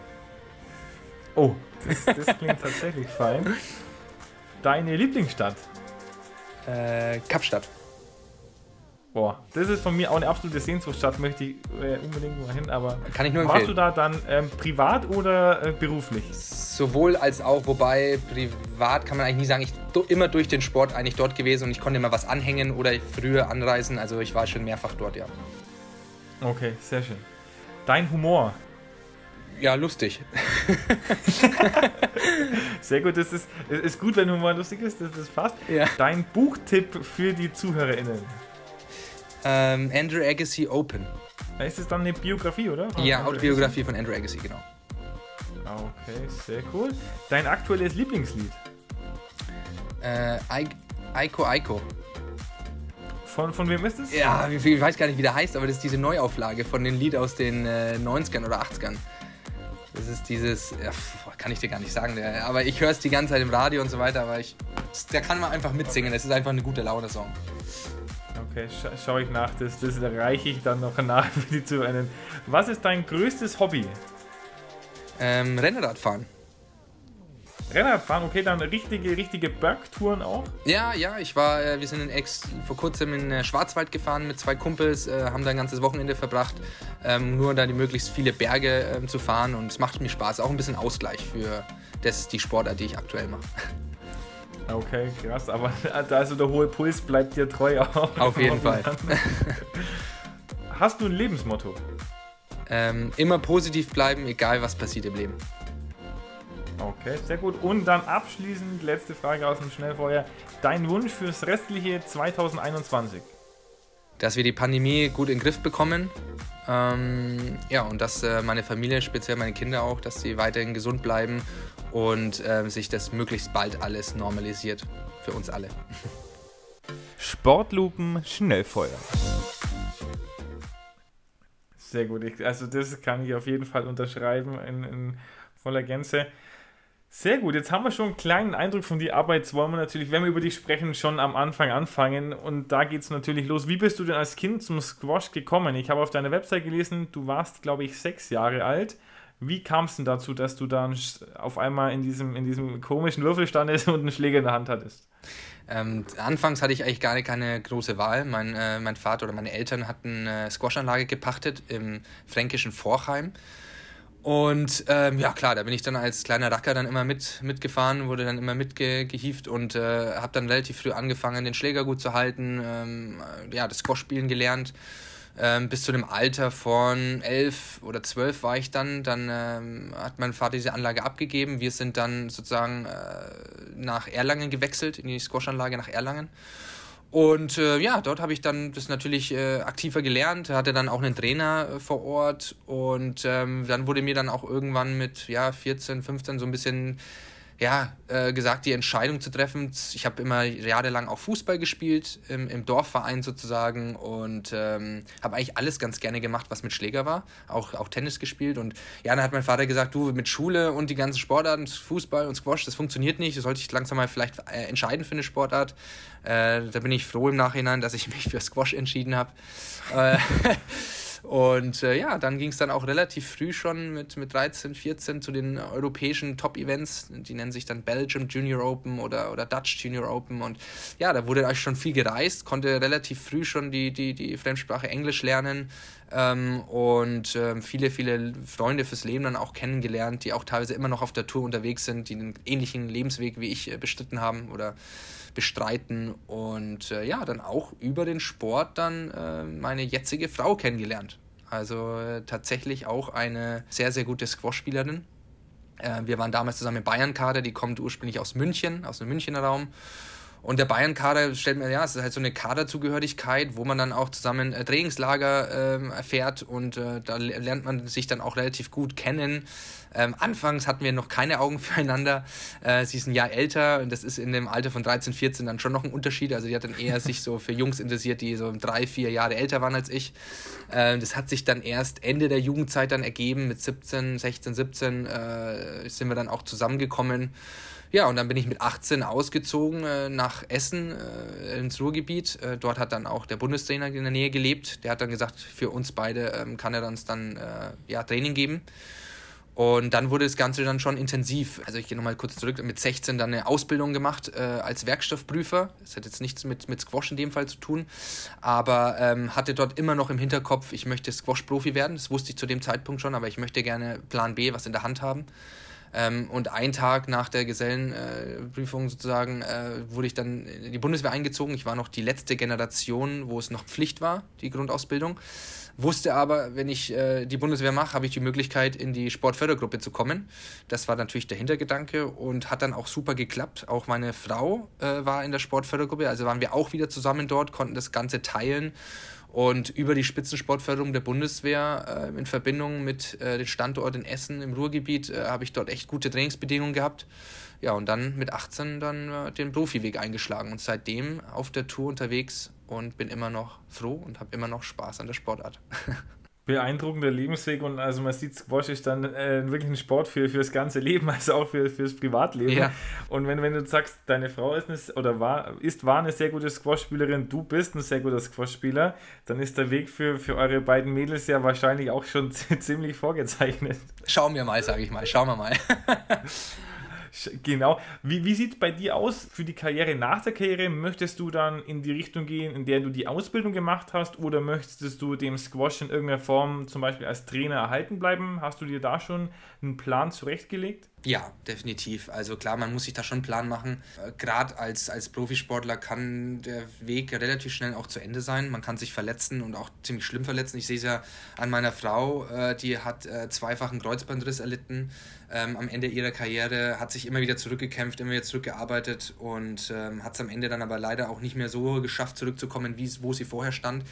Oh, das, das klingt tatsächlich fein. Deine Lieblingsstadt? Äh, Kapstadt. Boah, das ist von mir auch eine absolute Sehnsuchtsstadt, möchte ich äh, unbedingt mal hin, aber kann ich nur empfehlen. Warst du da dann ähm, privat oder äh, beruflich? Sowohl als auch, wobei privat kann man eigentlich nie sagen, ich do, immer durch den Sport eigentlich dort gewesen und ich konnte immer was anhängen oder früher anreisen, also ich war schon mehrfach dort, ja. Okay, sehr schön. Dein Humor? Ja, lustig. Sehr gut, das ist, ist gut, wenn Humor lustig ist, das, das passt. Ja. Dein Buchtipp für die ZuhörerInnen? Ähm, Andrew Agassi Open. Ist es dann eine Biografie, oder? Von ja, Andrew Autobiografie Agassi? von Andrew Agassi, genau. Okay, sehr cool. Dein aktuelles Lieblingslied? Äh, Aiko Aiko. Von, von wem ist es? Ja, ich, weiß gar nicht, wie der heißt, aber das ist diese Neuauflage von dem Lied aus den äh, 90ern oder 80ern. Das ist dieses, ja, kann ich dir gar nicht sagen, der, aber ich höre es die ganze Zeit im Radio und so weiter, aber ich, der kann man einfach mitsingen, das ist einfach eine gute Laune-Song. Okay, scha schaue ich nach, das, das reiche ich dann noch nach für die Zuhörenden. Was ist dein größtes Hobby? Ähm, Rennradfahren. Rennradfahren, okay, dann richtige, richtige Bergtouren auch? Ja, ja, ich war, äh, wir sind in Ex vor kurzem in äh, Schwarzwald gefahren mit zwei Kumpels, äh, haben da ein ganzes Wochenende verbracht, ähm, nur da die möglichst viele Berge ähm, zu fahren und es macht mir Spaß, auch ein bisschen Ausgleich für das, die Sportart, die ich aktuell mache. Okay, krass, aber also der hohe Puls bleibt dir treu auch. Auf jeden Fall. Hast du ein Lebensmotto? Ähm, immer positiv bleiben, egal was passiert im Leben. Okay, sehr gut. Und dann abschließend, letzte Frage aus dem Schnellfeuer. Dein Wunsch fürs restliche 2021? Dass wir die Pandemie gut in den Griff bekommen. Ähm, ja, und dass äh, meine Familie, speziell meine Kinder auch, dass sie weiterhin gesund bleiben und äh, sich das möglichst bald alles normalisiert. Für uns alle. Sportlupen Schnellfeuer. Sehr gut. Ich, also das kann ich auf jeden Fall unterschreiben in, in voller Gänze. Sehr gut, jetzt haben wir schon einen kleinen Eindruck von die Arbeit. Jetzt wollen wir natürlich, wenn wir über dich sprechen, schon am Anfang anfangen. Und da geht es natürlich los. Wie bist du denn als Kind zum Squash gekommen? Ich habe auf deiner Website gelesen, du warst, glaube ich, sechs Jahre alt. Wie kam es denn dazu, dass du dann auf einmal in diesem, in diesem komischen Würfel standest und einen Schläger in der Hand hattest? Ähm, anfangs hatte ich eigentlich gar keine große Wahl. Mein, äh, mein Vater oder meine Eltern hatten eine Squashanlage gepachtet im fränkischen Vorheim. Und ähm, ja, klar, da bin ich dann als kleiner Racker dann immer mit, mitgefahren, wurde dann immer mitgehieft und äh, habe dann relativ früh angefangen, den Schläger gut zu halten, ähm, ja, das Squash-Spielen gelernt. Ähm, bis zu dem Alter von elf oder zwölf war ich dann. Dann ähm, hat mein Vater diese Anlage abgegeben. Wir sind dann sozusagen äh, nach Erlangen gewechselt, in die Squash-Anlage nach Erlangen. Und äh, ja, dort habe ich dann das natürlich äh, aktiver gelernt, hatte dann auch einen Trainer äh, vor Ort und ähm, dann wurde mir dann auch irgendwann mit ja, 14, 15 so ein bisschen ja, äh, gesagt, die Entscheidung zu treffen. Ich habe immer jahrelang auch Fußball gespielt, im, im Dorfverein sozusagen und ähm, habe eigentlich alles ganz gerne gemacht, was mit Schläger war. Auch, auch Tennis gespielt. Und ja, dann hat mein Vater gesagt, du mit Schule und die ganzen Sportarten, Fußball und Squash, das funktioniert nicht. Du solltest dich langsam mal vielleicht äh, entscheiden für eine Sportart. Äh, da bin ich froh im Nachhinein, dass ich mich für Squash entschieden habe. Äh, Und äh, ja, dann ging es dann auch relativ früh schon mit, mit 13, 14 zu den europäischen Top-Events. Die nennen sich dann Belgium Junior Open oder, oder Dutch Junior Open. Und ja, da wurde eigentlich schon viel gereist, konnte relativ früh schon die, die, die Fremdsprache Englisch lernen. Ähm, und ähm, viele, viele Freunde fürs Leben dann auch kennengelernt, die auch teilweise immer noch auf der Tour unterwegs sind, die einen ähnlichen Lebensweg wie ich äh, bestritten haben oder bestreiten und äh, ja, dann auch über den Sport dann äh, meine jetzige Frau kennengelernt. Also äh, tatsächlich auch eine sehr, sehr gute Squash-Spielerin. Äh, wir waren damals zusammen im Bayern-Kader, die kommt ursprünglich aus München, aus dem Münchner Raum und der Bayern-Kader stellt mir, ja, es ist halt so eine Kaderzugehörigkeit, wo man dann auch zusammen äh, Trainingslager ähm, erfährt und äh, da lernt man sich dann auch relativ gut kennen. Ähm, anfangs hatten wir noch keine Augen füreinander. Äh, sie ist ein Jahr älter und das ist in dem Alter von 13, 14 dann schon noch ein Unterschied. Also die hat dann eher sich so für Jungs interessiert, die so drei, vier Jahre älter waren als ich. Äh, das hat sich dann erst Ende der Jugendzeit dann ergeben. Mit 17, 16, 17 äh, sind wir dann auch zusammengekommen. Ja, und dann bin ich mit 18 ausgezogen äh, nach Essen äh, ins Ruhrgebiet. Äh, dort hat dann auch der Bundestrainer in der Nähe gelebt. Der hat dann gesagt, für uns beide ähm, kann er uns dann äh, ja, Training geben. Und dann wurde das Ganze dann schon intensiv. Also ich gehe nochmal kurz zurück, mit 16 dann eine Ausbildung gemacht äh, als Werkstoffprüfer. Das hat jetzt nichts mit, mit Squash in dem Fall zu tun, aber ähm, hatte dort immer noch im Hinterkopf, ich möchte Squash-Profi werden. Das wusste ich zu dem Zeitpunkt schon, aber ich möchte gerne Plan B, was in der Hand haben. Ähm, und einen Tag nach der Gesellenprüfung äh, sozusagen äh, wurde ich dann in die Bundeswehr eingezogen. Ich war noch die letzte Generation, wo es noch Pflicht war, die Grundausbildung. Wusste aber, wenn ich äh, die Bundeswehr mache, habe ich die Möglichkeit, in die Sportfördergruppe zu kommen. Das war natürlich der Hintergedanke und hat dann auch super geklappt. Auch meine Frau äh, war in der Sportfördergruppe, also waren wir auch wieder zusammen dort, konnten das Ganze teilen und über die Spitzensportförderung der Bundeswehr äh, in Verbindung mit äh, dem Standort in Essen im Ruhrgebiet äh, habe ich dort echt gute Trainingsbedingungen gehabt. Ja, und dann mit 18 dann äh, den Profiweg eingeschlagen und seitdem auf der Tour unterwegs und bin immer noch froh und habe immer noch Spaß an der Sportart. beeindruckender Lebensweg und also man sieht, Squash ist dann äh, wirklich ein Sport für, für das ganze Leben, also auch für, fürs Privatleben. Ja. Und wenn, wenn du sagst, deine Frau ist, eine, oder war, ist, war eine sehr gute Squash-Spielerin, du bist ein sehr guter Squash-Spieler, dann ist der Weg für, für eure beiden Mädels ja wahrscheinlich auch schon ziemlich vorgezeichnet. Schauen wir mal, sage ich mal, schauen wir mal. Genau. Wie, wie sieht es bei dir aus für die Karriere nach der Karriere? Möchtest du dann in die Richtung gehen, in der du die Ausbildung gemacht hast, oder möchtest du dem Squash in irgendeiner Form zum Beispiel als Trainer erhalten bleiben? Hast du dir da schon einen Plan zurechtgelegt? Ja, definitiv. Also klar, man muss sich da schon einen Plan machen. Äh, Gerade als, als Profisportler kann der Weg relativ schnell auch zu Ende sein. Man kann sich verletzen und auch ziemlich schlimm verletzen. Ich sehe es ja an meiner Frau, äh, die hat äh, zweifachen Kreuzbandriss erlitten. Ähm, am Ende ihrer Karriere hat sich immer wieder zurückgekämpft, immer wieder zurückgearbeitet und ähm, hat es am Ende dann aber leider auch nicht mehr so geschafft, zurückzukommen, wie wo sie vorher stand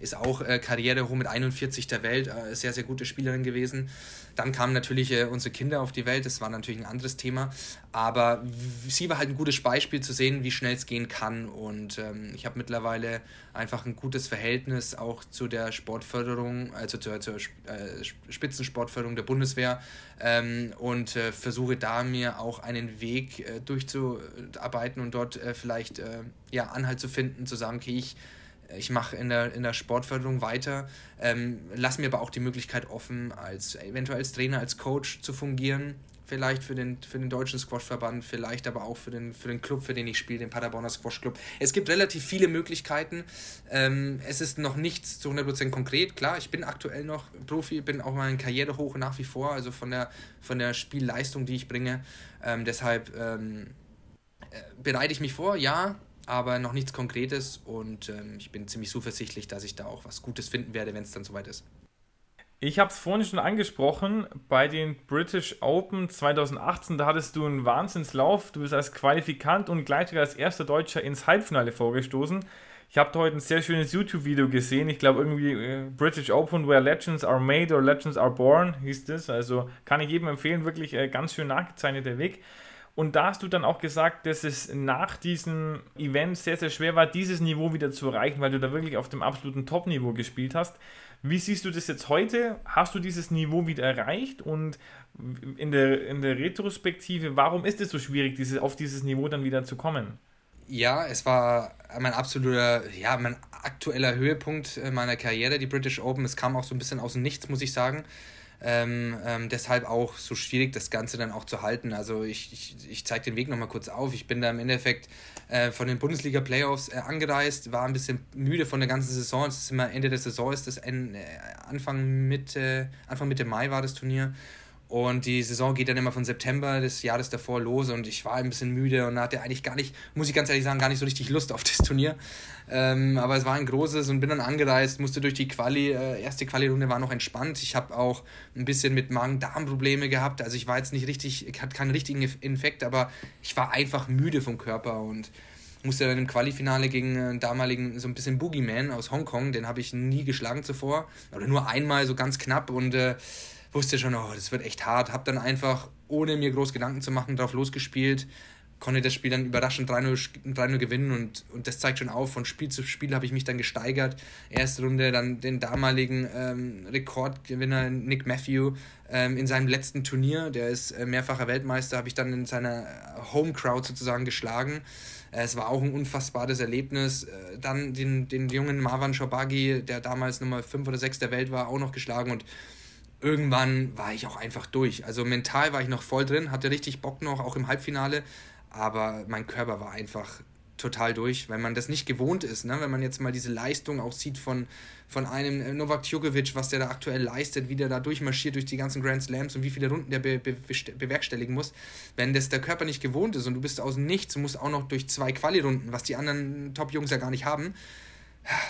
ist auch äh, Karriere hoch mit 41 der Welt, äh, sehr, sehr gute Spielerin gewesen. Dann kamen natürlich äh, unsere Kinder auf die Welt, das war natürlich ein anderes Thema. Aber sie war halt ein gutes Beispiel zu sehen, wie schnell es gehen kann. Und ähm, ich habe mittlerweile einfach ein gutes Verhältnis auch zu der Sportförderung, also zur, zur äh, Spitzensportförderung der Bundeswehr ähm, und äh, versuche da mir auch einen Weg äh, durchzuarbeiten und dort vielleicht ja, Anhalt zu finden, zu sagen, okay, ich ich mache in der, in der Sportförderung weiter, ähm, lass mir aber auch die Möglichkeit offen, als eventuell als Trainer, als Coach zu fungieren. Vielleicht für den, für den deutschen Squashverband, vielleicht aber auch für den, für den Club, für den ich spiele, den Paderborner Squash Club. Es gibt relativ viele Möglichkeiten. Ähm, es ist noch nichts zu 100% konkret. Klar, ich bin aktuell noch Profi, bin auch mal in Karriere hoch nach wie vor, also von der, von der Spielleistung, die ich bringe. Ähm, deshalb ähm, äh, bereite ich mich vor, ja, aber noch nichts Konkretes und ähm, ich bin ziemlich zuversichtlich, dass ich da auch was Gutes finden werde, wenn es dann soweit ist. Ich habe es vorhin schon angesprochen, bei den British Open 2018, da hattest du einen Wahnsinnslauf. Du bist als Qualifikant und gleichzeitig als erster Deutscher ins Halbfinale vorgestoßen. Ich habe heute ein sehr schönes YouTube-Video gesehen. Ich glaube irgendwie äh, British Open, where Legends are made or Legends are born, hieß das. Also kann ich jedem empfehlen, wirklich äh, ganz schön nachgezeichneter Weg. Und da hast du dann auch gesagt, dass es nach diesem Event sehr, sehr schwer war, dieses Niveau wieder zu erreichen, weil du da wirklich auf dem absoluten Top-Niveau gespielt hast. Wie siehst du das jetzt heute? Hast du dieses Niveau wieder erreicht? Und in der, in der Retrospektive, warum ist es so schwierig, diese, auf dieses Niveau dann wieder zu kommen? Ja, es war mein absoluter, ja, mein aktueller Höhepunkt meiner Karriere, die British Open. Es kam auch so ein bisschen aus dem Nichts, muss ich sagen. Ähm, ähm, deshalb auch so schwierig, das Ganze dann auch zu halten. Also ich, ich, ich zeige den Weg nochmal kurz auf. Ich bin da im Endeffekt äh, von den Bundesliga-Playoffs äh, angereist, war ein bisschen müde von der ganzen Saison. Es ist immer Ende der Saison, ist das äh, Anfang Mitte, Anfang Mitte Mai war das Turnier. Und die Saison geht dann immer von September des Jahres davor los und ich war ein bisschen müde und hatte eigentlich gar nicht, muss ich ganz ehrlich sagen, gar nicht so richtig Lust auf das Turnier. Ähm, aber es war ein großes und bin dann angereist, musste durch die Quali, äh, erste Quali-Runde war noch entspannt. Ich habe auch ein bisschen mit Magen-Darm-Probleme gehabt. Also ich war jetzt nicht richtig, ich hatte keinen richtigen Infekt, aber ich war einfach müde vom Körper und musste dann im Quali-Finale gegen einen damaligen so ein bisschen Boogeyman aus Hongkong, den habe ich nie geschlagen zuvor. Oder nur einmal so ganz knapp und äh, wusste schon, oh, das wird echt hart. Hab dann einfach, ohne mir groß Gedanken zu machen, drauf losgespielt. Konnte das Spiel dann überraschend 3-0 gewinnen und, und das zeigt schon auf. Von Spiel zu Spiel habe ich mich dann gesteigert. Erste Runde dann den damaligen ähm, Rekordgewinner Nick Matthew ähm, in seinem letzten Turnier, der ist äh, mehrfacher Weltmeister, habe ich dann in seiner Home Crowd sozusagen geschlagen. Äh, es war auch ein unfassbares Erlebnis. Äh, dann den, den jungen Marwan Shobagi, der damals Nummer 5 oder 6 der Welt war, auch noch geschlagen und irgendwann war ich auch einfach durch. Also mental war ich noch voll drin, hatte richtig Bock noch, auch im Halbfinale, aber mein Körper war einfach total durch, weil man das nicht gewohnt ist. Ne? Wenn man jetzt mal diese Leistung auch sieht von, von einem äh, Novak Djokovic, was der da aktuell leistet, wie der da durchmarschiert durch die ganzen Grand Slams und wie viele Runden der be be bewerkstelligen muss. Wenn das der Körper nicht gewohnt ist und du bist aus Nichts und musst auch noch durch zwei Quali-Runden, was die anderen Top-Jungs ja gar nicht haben,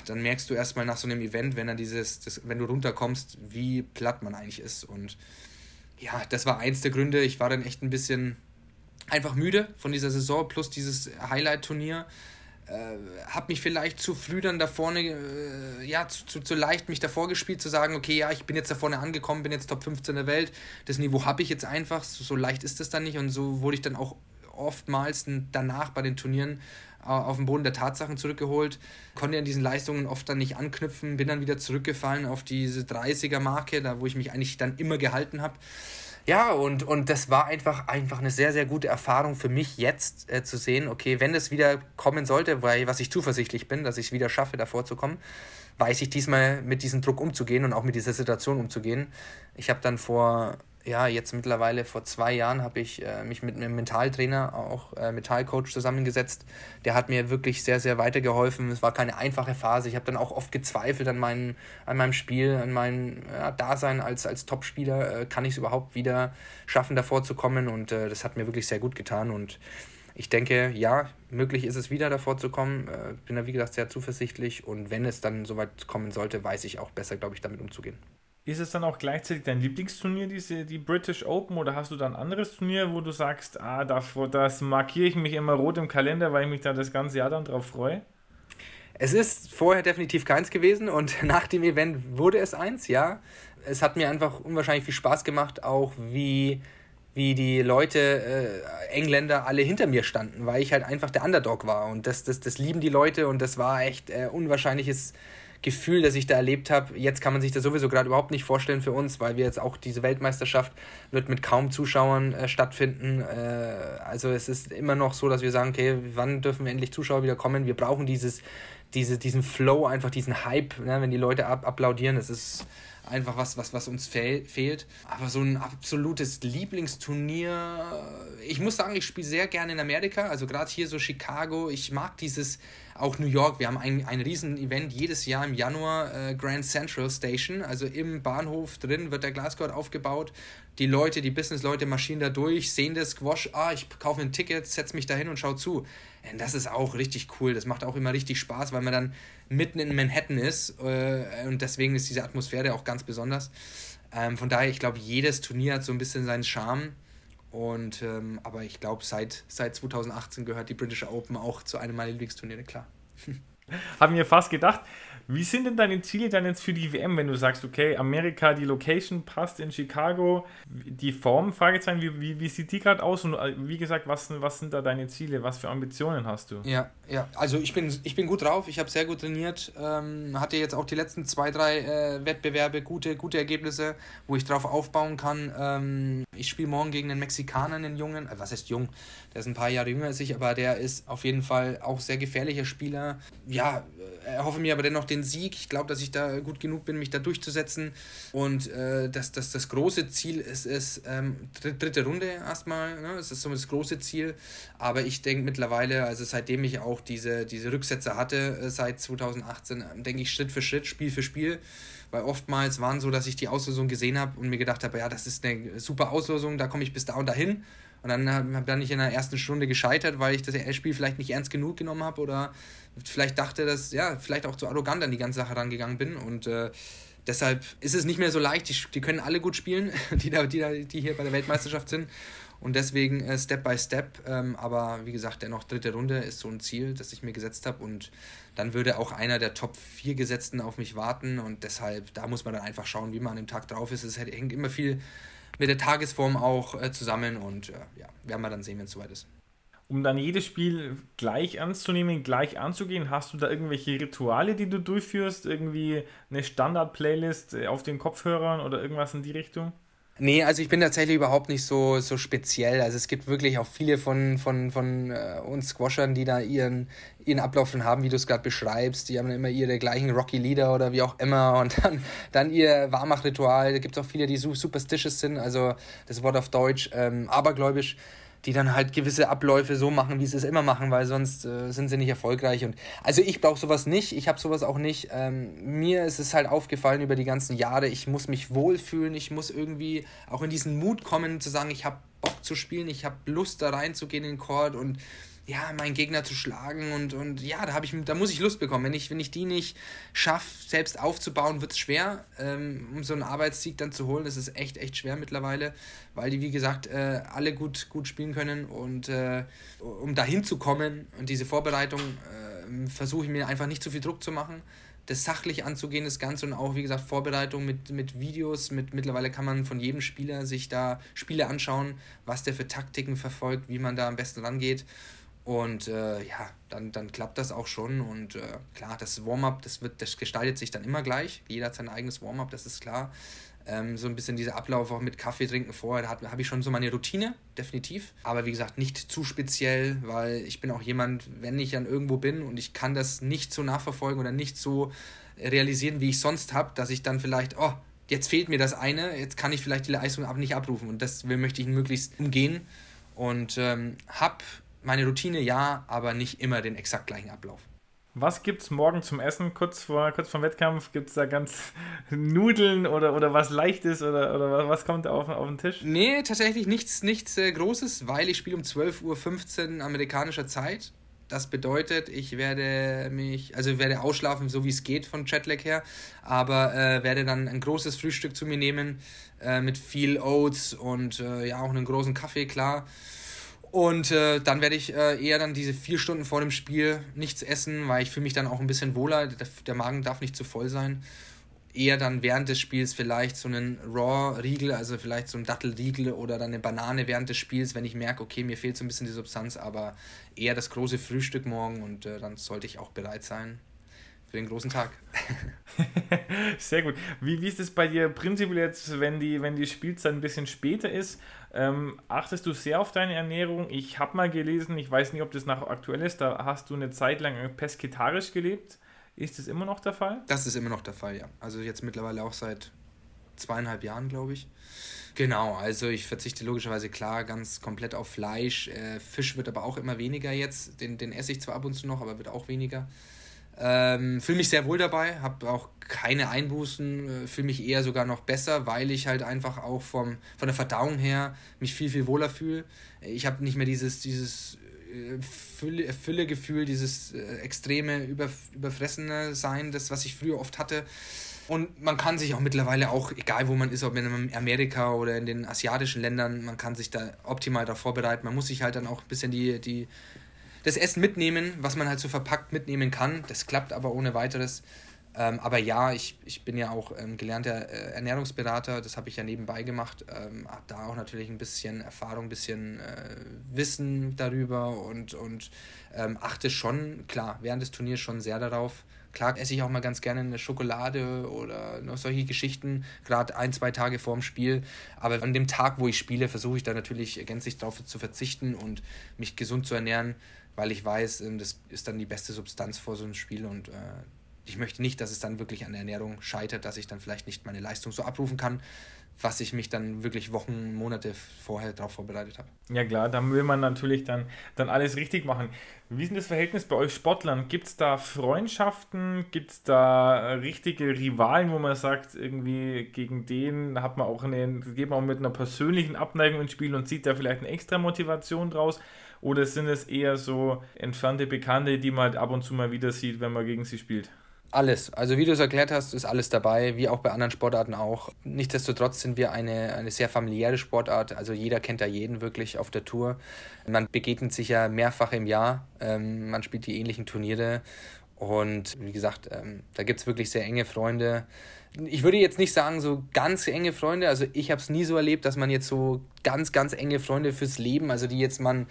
dann merkst du erstmal nach so einem Event, wenn dann dieses, das, wenn du runterkommst, wie platt man eigentlich ist. Und ja, das war eins der Gründe. Ich war dann echt ein bisschen einfach müde von dieser Saison plus dieses Highlight-Turnier. Äh, habe mich vielleicht zu früh dann da vorne, äh, ja, zu, zu, zu, leicht mich davor gespielt, zu sagen, okay, ja, ich bin jetzt da vorne angekommen, bin jetzt Top 15 der Welt, das Niveau habe ich jetzt einfach, so, so leicht ist das dann nicht und so wurde ich dann auch oftmals danach bei den Turnieren auf den Boden der Tatsachen zurückgeholt, konnte an diesen Leistungen oft dann nicht anknüpfen, bin dann wieder zurückgefallen auf diese 30er-Marke, da wo ich mich eigentlich dann immer gehalten habe. Ja, und, und das war einfach, einfach eine sehr, sehr gute Erfahrung für mich jetzt äh, zu sehen, okay, wenn es wieder kommen sollte, weil was ich zuversichtlich bin, dass ich es wieder schaffe, davor zu kommen, weiß ich diesmal mit diesem Druck umzugehen und auch mit dieser Situation umzugehen. Ich habe dann vor ja, jetzt mittlerweile vor zwei Jahren habe ich äh, mich mit einem Mentaltrainer, auch äh, Mentalcoach zusammengesetzt. Der hat mir wirklich sehr, sehr weitergeholfen. Es war keine einfache Phase. Ich habe dann auch oft gezweifelt an, mein, an meinem Spiel, an meinem ja, Dasein als, als Topspieler. Äh, kann ich es überhaupt wieder schaffen, davor zu kommen? Und äh, das hat mir wirklich sehr gut getan. Und ich denke, ja, möglich ist es wieder davor zu kommen. Äh, bin da, wie gesagt, sehr zuversichtlich. Und wenn es dann soweit kommen sollte, weiß ich auch besser, glaube ich, damit umzugehen. Ist es dann auch gleichzeitig dein Lieblingsturnier, diese, die British Open, oder hast du da ein anderes Turnier, wo du sagst, ah, das, das markiere ich mich immer rot im Kalender, weil ich mich da das ganze Jahr dann drauf freue? Es ist vorher definitiv keins gewesen und nach dem Event wurde es eins, ja. Es hat mir einfach unwahrscheinlich viel Spaß gemacht, auch wie, wie die Leute, äh, Engländer, alle hinter mir standen, weil ich halt einfach der Underdog war. Und das, das, das lieben die Leute und das war echt äh, unwahrscheinliches Gefühl, das ich da erlebt habe. Jetzt kann man sich das sowieso gerade überhaupt nicht vorstellen für uns, weil wir jetzt auch diese Weltmeisterschaft wird mit kaum Zuschauern äh, stattfinden. Äh, also es ist immer noch so, dass wir sagen, okay, wann dürfen wir endlich Zuschauer wieder kommen? Wir brauchen dieses, diese, diesen Flow, einfach diesen Hype, ne? wenn die Leute ab applaudieren. Das ist einfach was, was, was uns fehl, fehlt. Aber so ein absolutes Lieblingsturnier. Ich muss sagen, ich spiele sehr gerne in Amerika, also gerade hier so Chicago. Ich mag dieses auch New York, wir haben ein, ein Riesen-Event jedes Jahr im Januar, äh, Grand Central Station, also im Bahnhof drin wird der Glasgow aufgebaut. Die Leute, die Business-Leute marschieren da durch, sehen das Squash, ah, ich kaufe ein Ticket, setze mich da hin und schaue zu. Und das ist auch richtig cool, das macht auch immer richtig Spaß, weil man dann mitten in Manhattan ist äh, und deswegen ist diese Atmosphäre auch ganz besonders. Ähm, von daher, ich glaube, jedes Turnier hat so ein bisschen seinen Charme. Und, ähm, aber ich glaube, seit, seit 2018 gehört die British Open auch zu einem meiner Lieblingsturniere, klar. Haben mir fast gedacht. Wie sind denn deine Ziele dann jetzt für die WM, wenn du sagst, okay, Amerika, die Location passt in Chicago, die Form, Fragezeichen, wie, wie, wie sieht die gerade aus? Und äh, wie gesagt, was, was sind da deine Ziele? Was für Ambitionen hast du? Ja, ja, also ich bin, ich bin gut drauf, ich habe sehr gut trainiert, ähm, hatte jetzt auch die letzten zwei, drei äh, Wettbewerbe gute, gute Ergebnisse, wo ich drauf aufbauen kann. Ähm, ich spiele morgen gegen einen Mexikaner, einen Jungen, äh, was heißt jung, der ist ein paar Jahre jünger als ich, aber der ist auf jeden Fall auch sehr gefährlicher Spieler. Ja, erhoffe mir aber dennoch den Sieg. Ich glaube, dass ich da gut genug bin, mich da durchzusetzen. Und äh, das, das, das große Ziel ist es, ähm, dritte Runde erstmal. Ne? Das ist so das große Ziel. Aber ich denke mittlerweile, also seitdem ich auch diese, diese Rücksätze hatte, äh, seit 2018, äh, denke ich Schritt für Schritt, Spiel für Spiel. Weil oftmals waren so, dass ich die Auslosung gesehen habe und mir gedacht habe, ja, das ist eine super Auslosung, da komme ich bis da und dahin. Und dann habe dann ich in der ersten Stunde gescheitert, weil ich das Spiel vielleicht nicht ernst genug genommen habe oder vielleicht dachte, dass, ja, vielleicht auch zu arrogant an die ganze Sache rangegangen bin. Und äh, deshalb ist es nicht mehr so leicht. Die, die können alle gut spielen, die, da, die, da, die hier bei der Weltmeisterschaft sind. Und deswegen äh, Step by Step. Ähm, aber wie gesagt, dennoch dritte Runde ist so ein Ziel, das ich mir gesetzt habe. Und dann würde auch einer der Top 4 Gesetzten auf mich warten. Und deshalb, da muss man dann einfach schauen, wie man an dem Tag drauf ist. Es hängt immer viel mit der Tagesform auch äh, zusammen. Und äh, ja, werden wir dann sehen, wenn es soweit ist um dann jedes Spiel gleich ernst zu nehmen, gleich anzugehen? Hast du da irgendwelche Rituale, die du durchführst? Irgendwie eine Standard-Playlist äh, auf den Kopfhörern oder irgendwas in die Richtung? Nee, also ich bin tatsächlich überhaupt nicht so, so speziell. Also es gibt wirklich auch viele von, von, von äh, uns Squashern, die da ihren, ihren Ablauf schon haben, wie du es gerade beschreibst. Die haben immer ihre gleichen Rocky-Lieder oder wie auch immer und dann, dann ihr Warmach-Ritual. Da gibt es auch viele, die superstitious sind, also das Wort auf Deutsch, ähm, abergläubisch die dann halt gewisse Abläufe so machen, wie sie es immer machen, weil sonst äh, sind sie nicht erfolgreich. Und also ich brauche sowas nicht, ich habe sowas auch nicht. Ähm, mir ist es halt aufgefallen über die ganzen Jahre, ich muss mich wohlfühlen, ich muss irgendwie auch in diesen Mut kommen, zu sagen, ich habe Bock zu spielen, ich habe Lust da reinzugehen in den Chord und ja, meinen Gegner zu schlagen und, und ja, da, ich, da muss ich Lust bekommen. Wenn ich, wenn ich die nicht schaffe, selbst aufzubauen, wird es schwer, ähm, um so einen Arbeitssieg dann zu holen. Das ist echt, echt schwer mittlerweile, weil die, wie gesagt, äh, alle gut, gut spielen können und äh, um dahin zu kommen und diese Vorbereitung äh, versuche ich mir einfach nicht zu viel Druck zu machen das sachlich anzugehen, das Ganze und auch, wie gesagt, Vorbereitung mit, mit Videos. Mit, mittlerweile kann man von jedem Spieler sich da Spiele anschauen, was der für Taktiken verfolgt, wie man da am besten rangeht. Und äh, ja, dann, dann klappt das auch schon. Und äh, klar, das Warm-up, das, das gestaltet sich dann immer gleich. Jeder hat sein eigenes Warm-up, das ist klar. Ähm, so ein bisschen dieser Ablauf auch mit Kaffee trinken vorher, da habe ich schon so meine Routine, definitiv. Aber wie gesagt, nicht zu speziell, weil ich bin auch jemand, wenn ich dann irgendwo bin und ich kann das nicht so nachverfolgen oder nicht so realisieren, wie ich sonst habe, dass ich dann vielleicht, oh, jetzt fehlt mir das eine, jetzt kann ich vielleicht die Leistung aber nicht abrufen. Und das möchte ich möglichst umgehen. Und ähm, habe meine Routine ja, aber nicht immer den exakt gleichen Ablauf. Was gibt es morgen zum Essen, kurz vor kurz vor Wettkampf? Gibt es da ganz Nudeln oder, oder was Leichtes oder, oder was kommt da auf, auf den Tisch? Nee, tatsächlich nichts, nichts äh, Großes, weil ich spiele um 12.15 Uhr amerikanischer Zeit. Das bedeutet, ich werde mich, also werde ausschlafen, so wie es geht von Jetlag her, aber äh, werde dann ein großes Frühstück zu mir nehmen äh, mit viel Oats und äh, ja auch einen großen Kaffee, klar Und äh, dann werde ich äh, eher dann diese vier Stunden vor dem Spiel nichts essen, weil ich fühle mich dann auch ein bisschen wohler. Der, der Magen darf nicht zu voll sein eher dann während des Spiels vielleicht so einen Raw-Riegel, also vielleicht so ein Dattelriegel oder dann eine Banane während des Spiels, wenn ich merke, okay, mir fehlt so ein bisschen die Substanz, aber eher das große Frühstück morgen und äh, dann sollte ich auch bereit sein für den großen Tag. Sehr gut. Wie, wie ist es bei dir prinzipiell jetzt, wenn die, wenn die Spielzeit ein bisschen später ist? Ähm, achtest du sehr auf deine Ernährung? Ich habe mal gelesen, ich weiß nicht, ob das nach aktuell ist, da hast du eine Zeit lang pesketarisch gelebt. Ist das immer noch der Fall? Das ist immer noch der Fall, ja. Also jetzt mittlerweile auch seit zweieinhalb Jahren, glaube ich. Genau, also ich verzichte logischerweise klar ganz komplett auf Fleisch. Äh, Fisch wird aber auch immer weniger jetzt. Den, den esse ich zwar ab und zu noch, aber wird auch weniger. Ähm, fühle mich sehr wohl dabei, habe auch keine Einbußen, äh, fühle mich eher sogar noch besser, weil ich halt einfach auch vom, von der Verdauung her mich viel, viel wohler fühle. Ich habe nicht mehr dieses, dieses Fülle, Füllegefühl, dieses äh, extreme Über, Überfressene sein, das, was ich früher oft hatte. Und man kann sich auch mittlerweile auch, egal wo man ist, ob in Amerika oder in den asiatischen Ländern, man kann sich da optimal darauf vorbereiten. Man muss sich halt dann auch ein bisschen die, die, das Essen mitnehmen, was man halt so verpackt mitnehmen kann. Das klappt aber ohne weiteres. Ähm, aber ja, ich, ich bin ja auch ähm, gelernter äh, Ernährungsberater, das habe ich ja nebenbei gemacht, ähm, habe da auch natürlich ein bisschen Erfahrung, ein bisschen äh, Wissen darüber und, und ähm, achte schon, klar, während des Turniers schon sehr darauf. Klar esse ich auch mal ganz gerne eine Schokolade oder noch solche Geschichten, gerade ein, zwei Tage vor dem Spiel. Aber an dem Tag, wo ich spiele, versuche ich da natürlich gänzlich darauf zu verzichten und mich gesund zu ernähren, weil ich weiß, ähm, das ist dann die beste Substanz vor so einem Spiel und äh, ich möchte nicht, dass es dann wirklich an der Ernährung scheitert, dass ich dann vielleicht nicht meine Leistung so abrufen kann, was ich mich dann wirklich Wochen, Monate vorher darauf vorbereitet habe. Ja klar, da will man natürlich dann, dann alles richtig machen. Wie ist denn das Verhältnis bei euch Sportlern? Gibt es da Freundschaften? Gibt es da richtige Rivalen, wo man sagt, irgendwie gegen den hat man auch eine, geht man auch mit einer persönlichen Abneigung ins Spiel und zieht da vielleicht eine extra Motivation draus? Oder sind es eher so entfernte Bekannte, die man halt ab und zu mal wieder sieht, wenn man gegen sie spielt? Alles. Also wie du es erklärt hast, ist alles dabei, wie auch bei anderen Sportarten auch. Nichtsdestotrotz sind wir eine, eine sehr familiäre Sportart. Also jeder kennt da jeden wirklich auf der Tour. Man begegnet sich ja mehrfach im Jahr. Ähm, man spielt die ähnlichen Turniere. Und wie gesagt, ähm, da gibt es wirklich sehr enge Freunde. Ich würde jetzt nicht sagen, so ganz enge Freunde. Also ich habe es nie so erlebt, dass man jetzt so ganz, ganz enge Freunde fürs Leben, also die jetzt man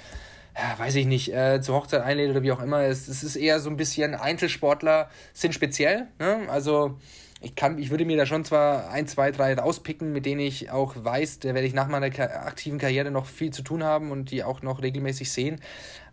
ja, weiß ich nicht, äh, zur Hochzeit einlädt oder wie auch immer. Es, es ist eher so ein bisschen Einzelsportler sind speziell. Ne? Also ich kann, ich würde mir da schon zwar ein, zwei, drei rauspicken, mit denen ich auch weiß, da werde ich nach meiner aktiven Karriere noch viel zu tun haben und die auch noch regelmäßig sehen.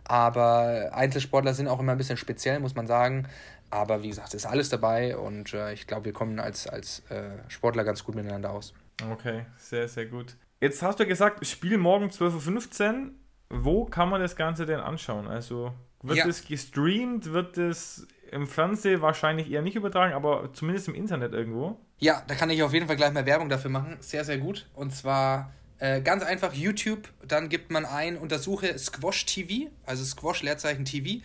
Aber Einzelsportler sind auch immer ein bisschen speziell, muss man sagen. Aber wie gesagt, ist alles dabei und äh, ich glaube, wir kommen als, als äh, Sportler ganz gut miteinander aus. Okay, sehr, sehr gut. Jetzt hast du gesagt, Spiel morgen 12.15 Uhr. Wo kann man das Ganze denn anschauen? Also wird ja. es gestreamt? Wird es im Fernsehen wahrscheinlich eher nicht übertragen, aber zumindest im Internet irgendwo? Ja, da kann ich auf jeden Fall gleich mal Werbung dafür machen. Sehr, sehr gut. Und zwar äh, ganz einfach YouTube, dann gibt man ein, untersuche Squash TV, also Squash Leerzeichen TV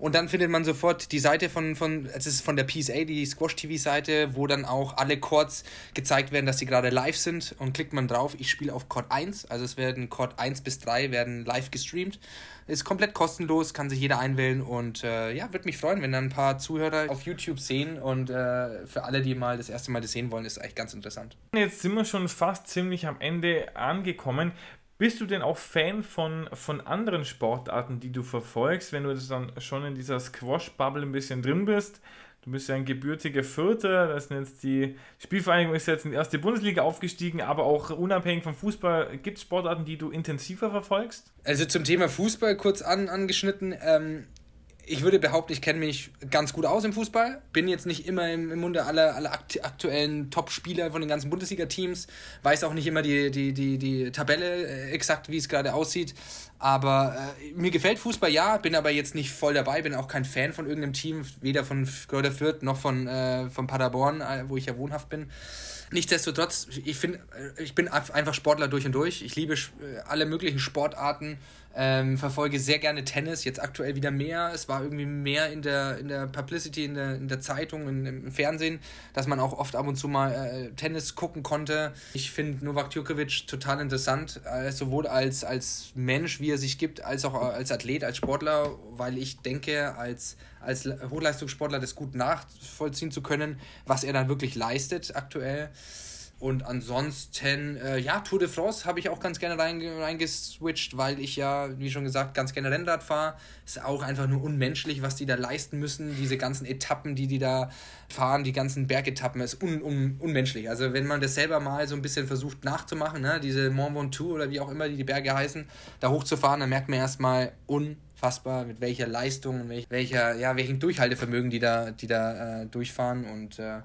und dann findet man sofort die Seite von, von es ist von der PSA, die Squash TV-Seite, wo dann auch alle Chords gezeigt werden, dass sie gerade live sind. Und klickt man drauf, ich spiele auf Chord 1. Also es werden Chord 1 bis 3 werden live gestreamt. Ist komplett kostenlos, kann sich jeder einwählen und äh, ja, würde mich freuen, wenn dann ein paar Zuhörer auf YouTube sehen und äh, für alle, die mal das erste Mal das sehen wollen, ist eigentlich ganz interessant. Jetzt sind wir schon fast ziemlich am Ende angekommen. Bist du denn auch Fan von, von anderen Sportarten, die du verfolgst, wenn du dann schon in dieser Squash-Bubble ein bisschen drin bist? Du bist ja ein gebürtiger Vierter, das nennt die Spielvereinigung ist jetzt in die erste Bundesliga aufgestiegen, aber auch unabhängig vom Fußball, gibt es Sportarten, die du intensiver verfolgst? Also zum Thema Fußball kurz an, angeschnitten. Ähm, ich würde behaupten, ich kenne mich ganz gut aus im Fußball. Bin jetzt nicht immer im, im Munde aller, aller aktuellen Top-Spieler von den ganzen Bundesliga-Teams. Weiß auch nicht immer die, die, die, die Tabelle äh, exakt, wie es gerade aussieht. Aber äh, mir gefällt Fußball, ja. Bin aber jetzt nicht voll dabei. Bin auch kein Fan von irgendeinem Team. Weder von Görder Fürth noch von, äh, von Paderborn, äh, wo ich ja wohnhaft bin. Nichtsdestotrotz, ich finde, äh, ich bin einfach Sportler durch und durch. Ich liebe äh, alle möglichen Sportarten, ähm, verfolge sehr gerne Tennis, jetzt aktuell wieder mehr. Es war irgendwie mehr in der, in der Publicity, in der, in der Zeitung, in, im Fernsehen, dass man auch oft ab und zu mal äh, Tennis gucken konnte. Ich finde Novak Djokovic total interessant, äh, sowohl als, als Mensch, wie er sich gibt, als auch als Athlet, als Sportler, weil ich denke, als, als Hochleistungssportler das gut nachvollziehen zu können, was er dann wirklich leistet aktuell. Und ansonsten, äh, ja, Tour de France habe ich auch ganz gerne reingeswitcht, weil ich ja, wie schon gesagt, ganz gerne Rennrad fahre. Ist auch einfach nur unmenschlich, was die da leisten müssen. Diese ganzen Etappen, die die da fahren, die ganzen Bergetappen, ist un, un, unmenschlich. Also wenn man das selber mal so ein bisschen versucht nachzumachen, ne, diese Mont Ventoux oder wie auch immer die, die Berge heißen, da hochzufahren, dann merkt man erstmal unfassbar, mit welcher Leistung und welcher, ja, welchen Durchhaltevermögen die da, die da äh, durchfahren und äh,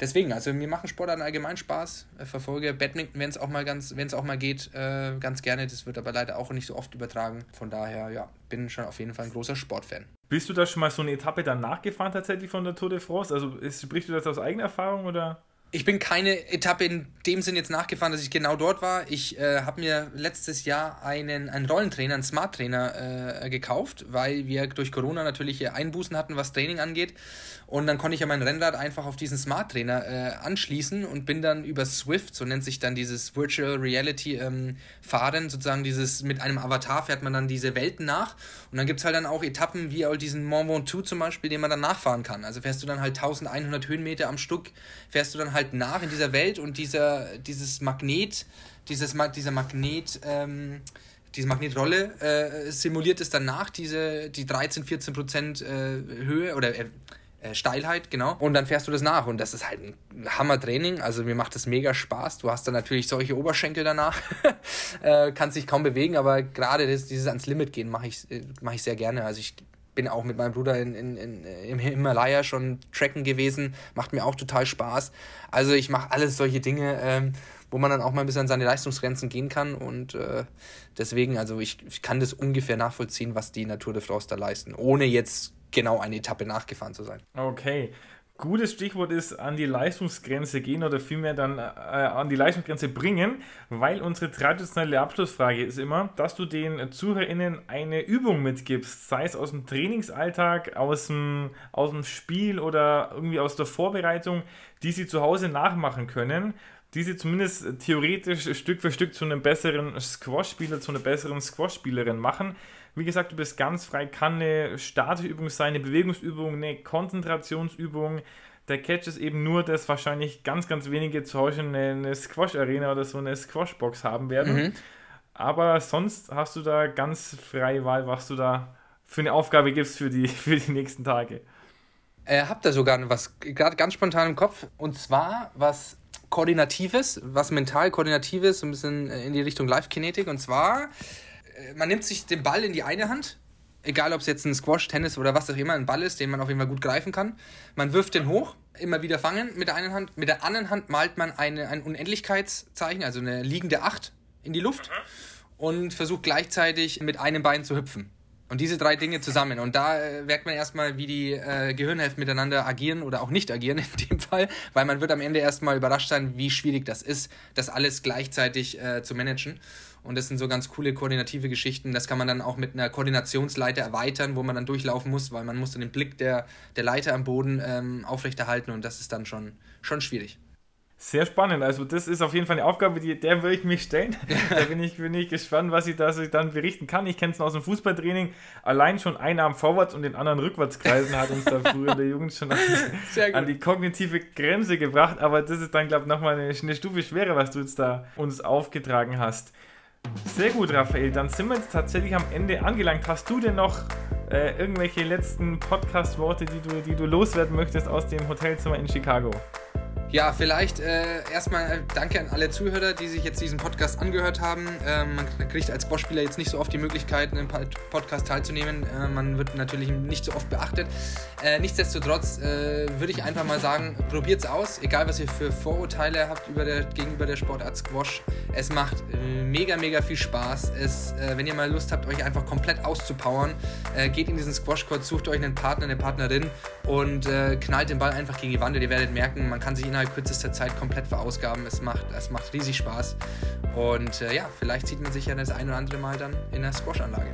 deswegen, also mir machen Sportarten allgemein Spaß. Ich verfolge Badminton, wenn es auch mal ganz, wenn es auch mal geht, äh, ganz gerne. Das wird aber leider auch nicht so oft übertragen. Von daher, ja, bin schon auf jeden Fall ein großer Sportfan. Bist du da schon mal so eine Etappe dann nachgefahren tatsächlich von der Tour de France? Also sprichst du das aus eigener Erfahrung oder? Ich bin keine Etappe in dem Sinn jetzt nachgefahren, dass ich genau dort war. Ich äh, habe mir letztes Jahr einen, einen Rollentrainer, einen Smart Trainer äh, gekauft, weil wir durch Corona natürlich Einbußen hatten, was Training angeht. Und dann konnte ich ja mein Rennrad einfach auf diesen Smart Trainer äh, anschließen und bin dann über Swift, so nennt sich dann dieses Virtual Reality ähm, Fahren, sozusagen dieses mit einem Avatar fährt man dann diese Welten nach. Und dann gibt es halt dann auch Etappen wie auch diesen Mont Ventoux zum Beispiel, den man dann nachfahren kann. Also fährst du dann halt 1100 Höhenmeter am Stück, fährst du dann halt nach in dieser Welt und dieser, dieses Magnet, dieses, dieser Magnet, ähm, diese Magnetrolle äh, simuliert es dann nach, diese, die 13, 14 Prozent äh, Höhe oder äh, äh, Steilheit, genau. Und dann fährst du das nach und das ist halt ein Hammer-Training. Also mir macht das mega Spaß. Du hast dann natürlich solche Oberschenkel danach, äh, kannst dich kaum bewegen, aber gerade dieses ans Limit gehen mache ich, äh, mach ich sehr gerne. Also ich bin auch mit meinem Bruder in, in, in, im Himalaya schon tracken gewesen, macht mir auch total Spaß. Also ich mache alles solche Dinge, ähm, wo man dann auch mal ein bisschen an seine Leistungsgrenzen gehen kann und äh, deswegen, also ich, ich kann das ungefähr nachvollziehen, was die Natur de France da leisten, ohne jetzt genau eine Etappe nachgefahren zu sein. Okay. Gutes Stichwort ist an die Leistungsgrenze gehen oder vielmehr dann äh, an die Leistungsgrenze bringen, weil unsere traditionelle Abschlussfrage ist immer, dass du den ZuhörerInnen eine Übung mitgibst, sei es aus dem Trainingsalltag, aus dem, aus dem Spiel oder irgendwie aus der Vorbereitung, die sie zu Hause nachmachen können die sie zumindest theoretisch Stück für Stück zu einem besseren Squash-Spieler, zu einer besseren Squash-Spielerin machen. Wie gesagt, du bist ganz frei, kann eine statische Übung sein, eine Bewegungsübung, eine Konzentrationsübung. Der Catch ist eben nur, dass wahrscheinlich ganz, ganz wenige zu Hause eine, eine Squash-Arena oder so eine Squash-Box haben werden. Mhm. Aber sonst hast du da ganz freie Wahl, was du da für eine Aufgabe gibst für die, für die nächsten Tage. Äh, habt ihr sogar was gerade ganz spontan im Kopf und zwar was Koordinatives, was mental Koordinatives, so ein bisschen äh, in die Richtung Live-Kinetik und zwar man nimmt sich den Ball in die eine Hand, egal ob es jetzt ein Squash, Tennis oder was auch immer ein Ball ist, den man auf jeden Fall gut greifen kann. Man wirft den hoch, immer wieder fangen mit der einen Hand. Mit der anderen Hand malt man eine, ein Unendlichkeitszeichen, also eine liegende Acht in die Luft und versucht gleichzeitig mit einem Bein zu hüpfen. Und diese drei Dinge zusammen. Und da äh, merkt man erstmal, wie die äh, Gehirnhälften miteinander agieren oder auch nicht agieren in dem Fall, weil man wird am Ende erstmal überrascht sein, wie schwierig das ist, das alles gleichzeitig äh, zu managen. Und das sind so ganz coole koordinative Geschichten. Das kann man dann auch mit einer Koordinationsleiter erweitern, wo man dann durchlaufen muss, weil man muss dann den Blick der, der Leiter am Boden ähm, aufrechterhalten und das ist dann schon, schon schwierig. Sehr spannend. Also das ist auf jeden Fall eine Aufgabe, die, der würde ich mich stellen. da bin ich, bin ich gespannt, was ich da dann berichten kann. Ich kenne es aus dem Fußballtraining. Allein schon einen Arm vorwärts und den anderen rückwärts kreisen hat uns da früher in der Jugend schon an, an, die kognitive Grenze gebracht. Aber das ist dann, glaube ich, nochmal eine, eine Stufe schwerer, was du jetzt da uns aufgetragen hast. Sehr gut, Raphael. Dann sind wir jetzt tatsächlich am Ende angelangt. Hast du denn noch äh, irgendwelche letzten Podcast-Worte, die du, die du loswerden möchtest aus dem Hotelzimmer in Chicago? Ja, vielleicht äh, erstmal danke an alle Zuhörer, die sich jetzt diesen Podcast angehört haben. Ähm, man kriegt als Bossspieler jetzt nicht so oft die Möglichkeit, in einem Podcast teilzunehmen. Äh, man wird natürlich nicht so oft beachtet. Äh, nichtsdestotrotz äh, würde ich einfach mal sagen, probiert es aus, egal was ihr für Vorurteile habt über der, gegenüber der Sportart Squash. Es macht äh, mega, mega viel Spaß. Es, äh, wenn ihr mal Lust habt, euch einfach komplett auszupowern, geht in diesen Squash-Court, sucht euch einen Partner, eine Partnerin und knallt den Ball einfach gegen die Wand ihr werdet merken, man kann sich in innerhalb kürzester Zeit komplett verausgaben. Es macht, es macht riesig Spaß. Und äh, ja, vielleicht sieht man sich ja das ein oder andere Mal dann in der Squash-Anlage.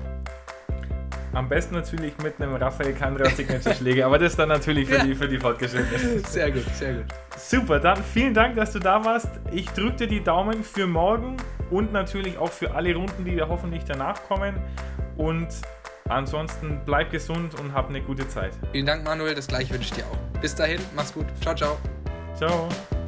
Am besten natürlich mit einem Raphael Kandra Signature-Schläger, aber das dann natürlich für, ja. die, für die Fortgeschrittenen. Sehr gut, sehr gut. Super, dann vielen Dank, dass du da warst. Ich drücke dir die Daumen für morgen und natürlich auch für alle Runden, die da hoffentlich danach kommen. Und ansonsten bleib gesund und hab eine gute Zeit. Vielen Dank, Manuel. Das gleiche wünsche ich dir auch. Bis dahin, mach's gut. Ciao, ciao. Ciao.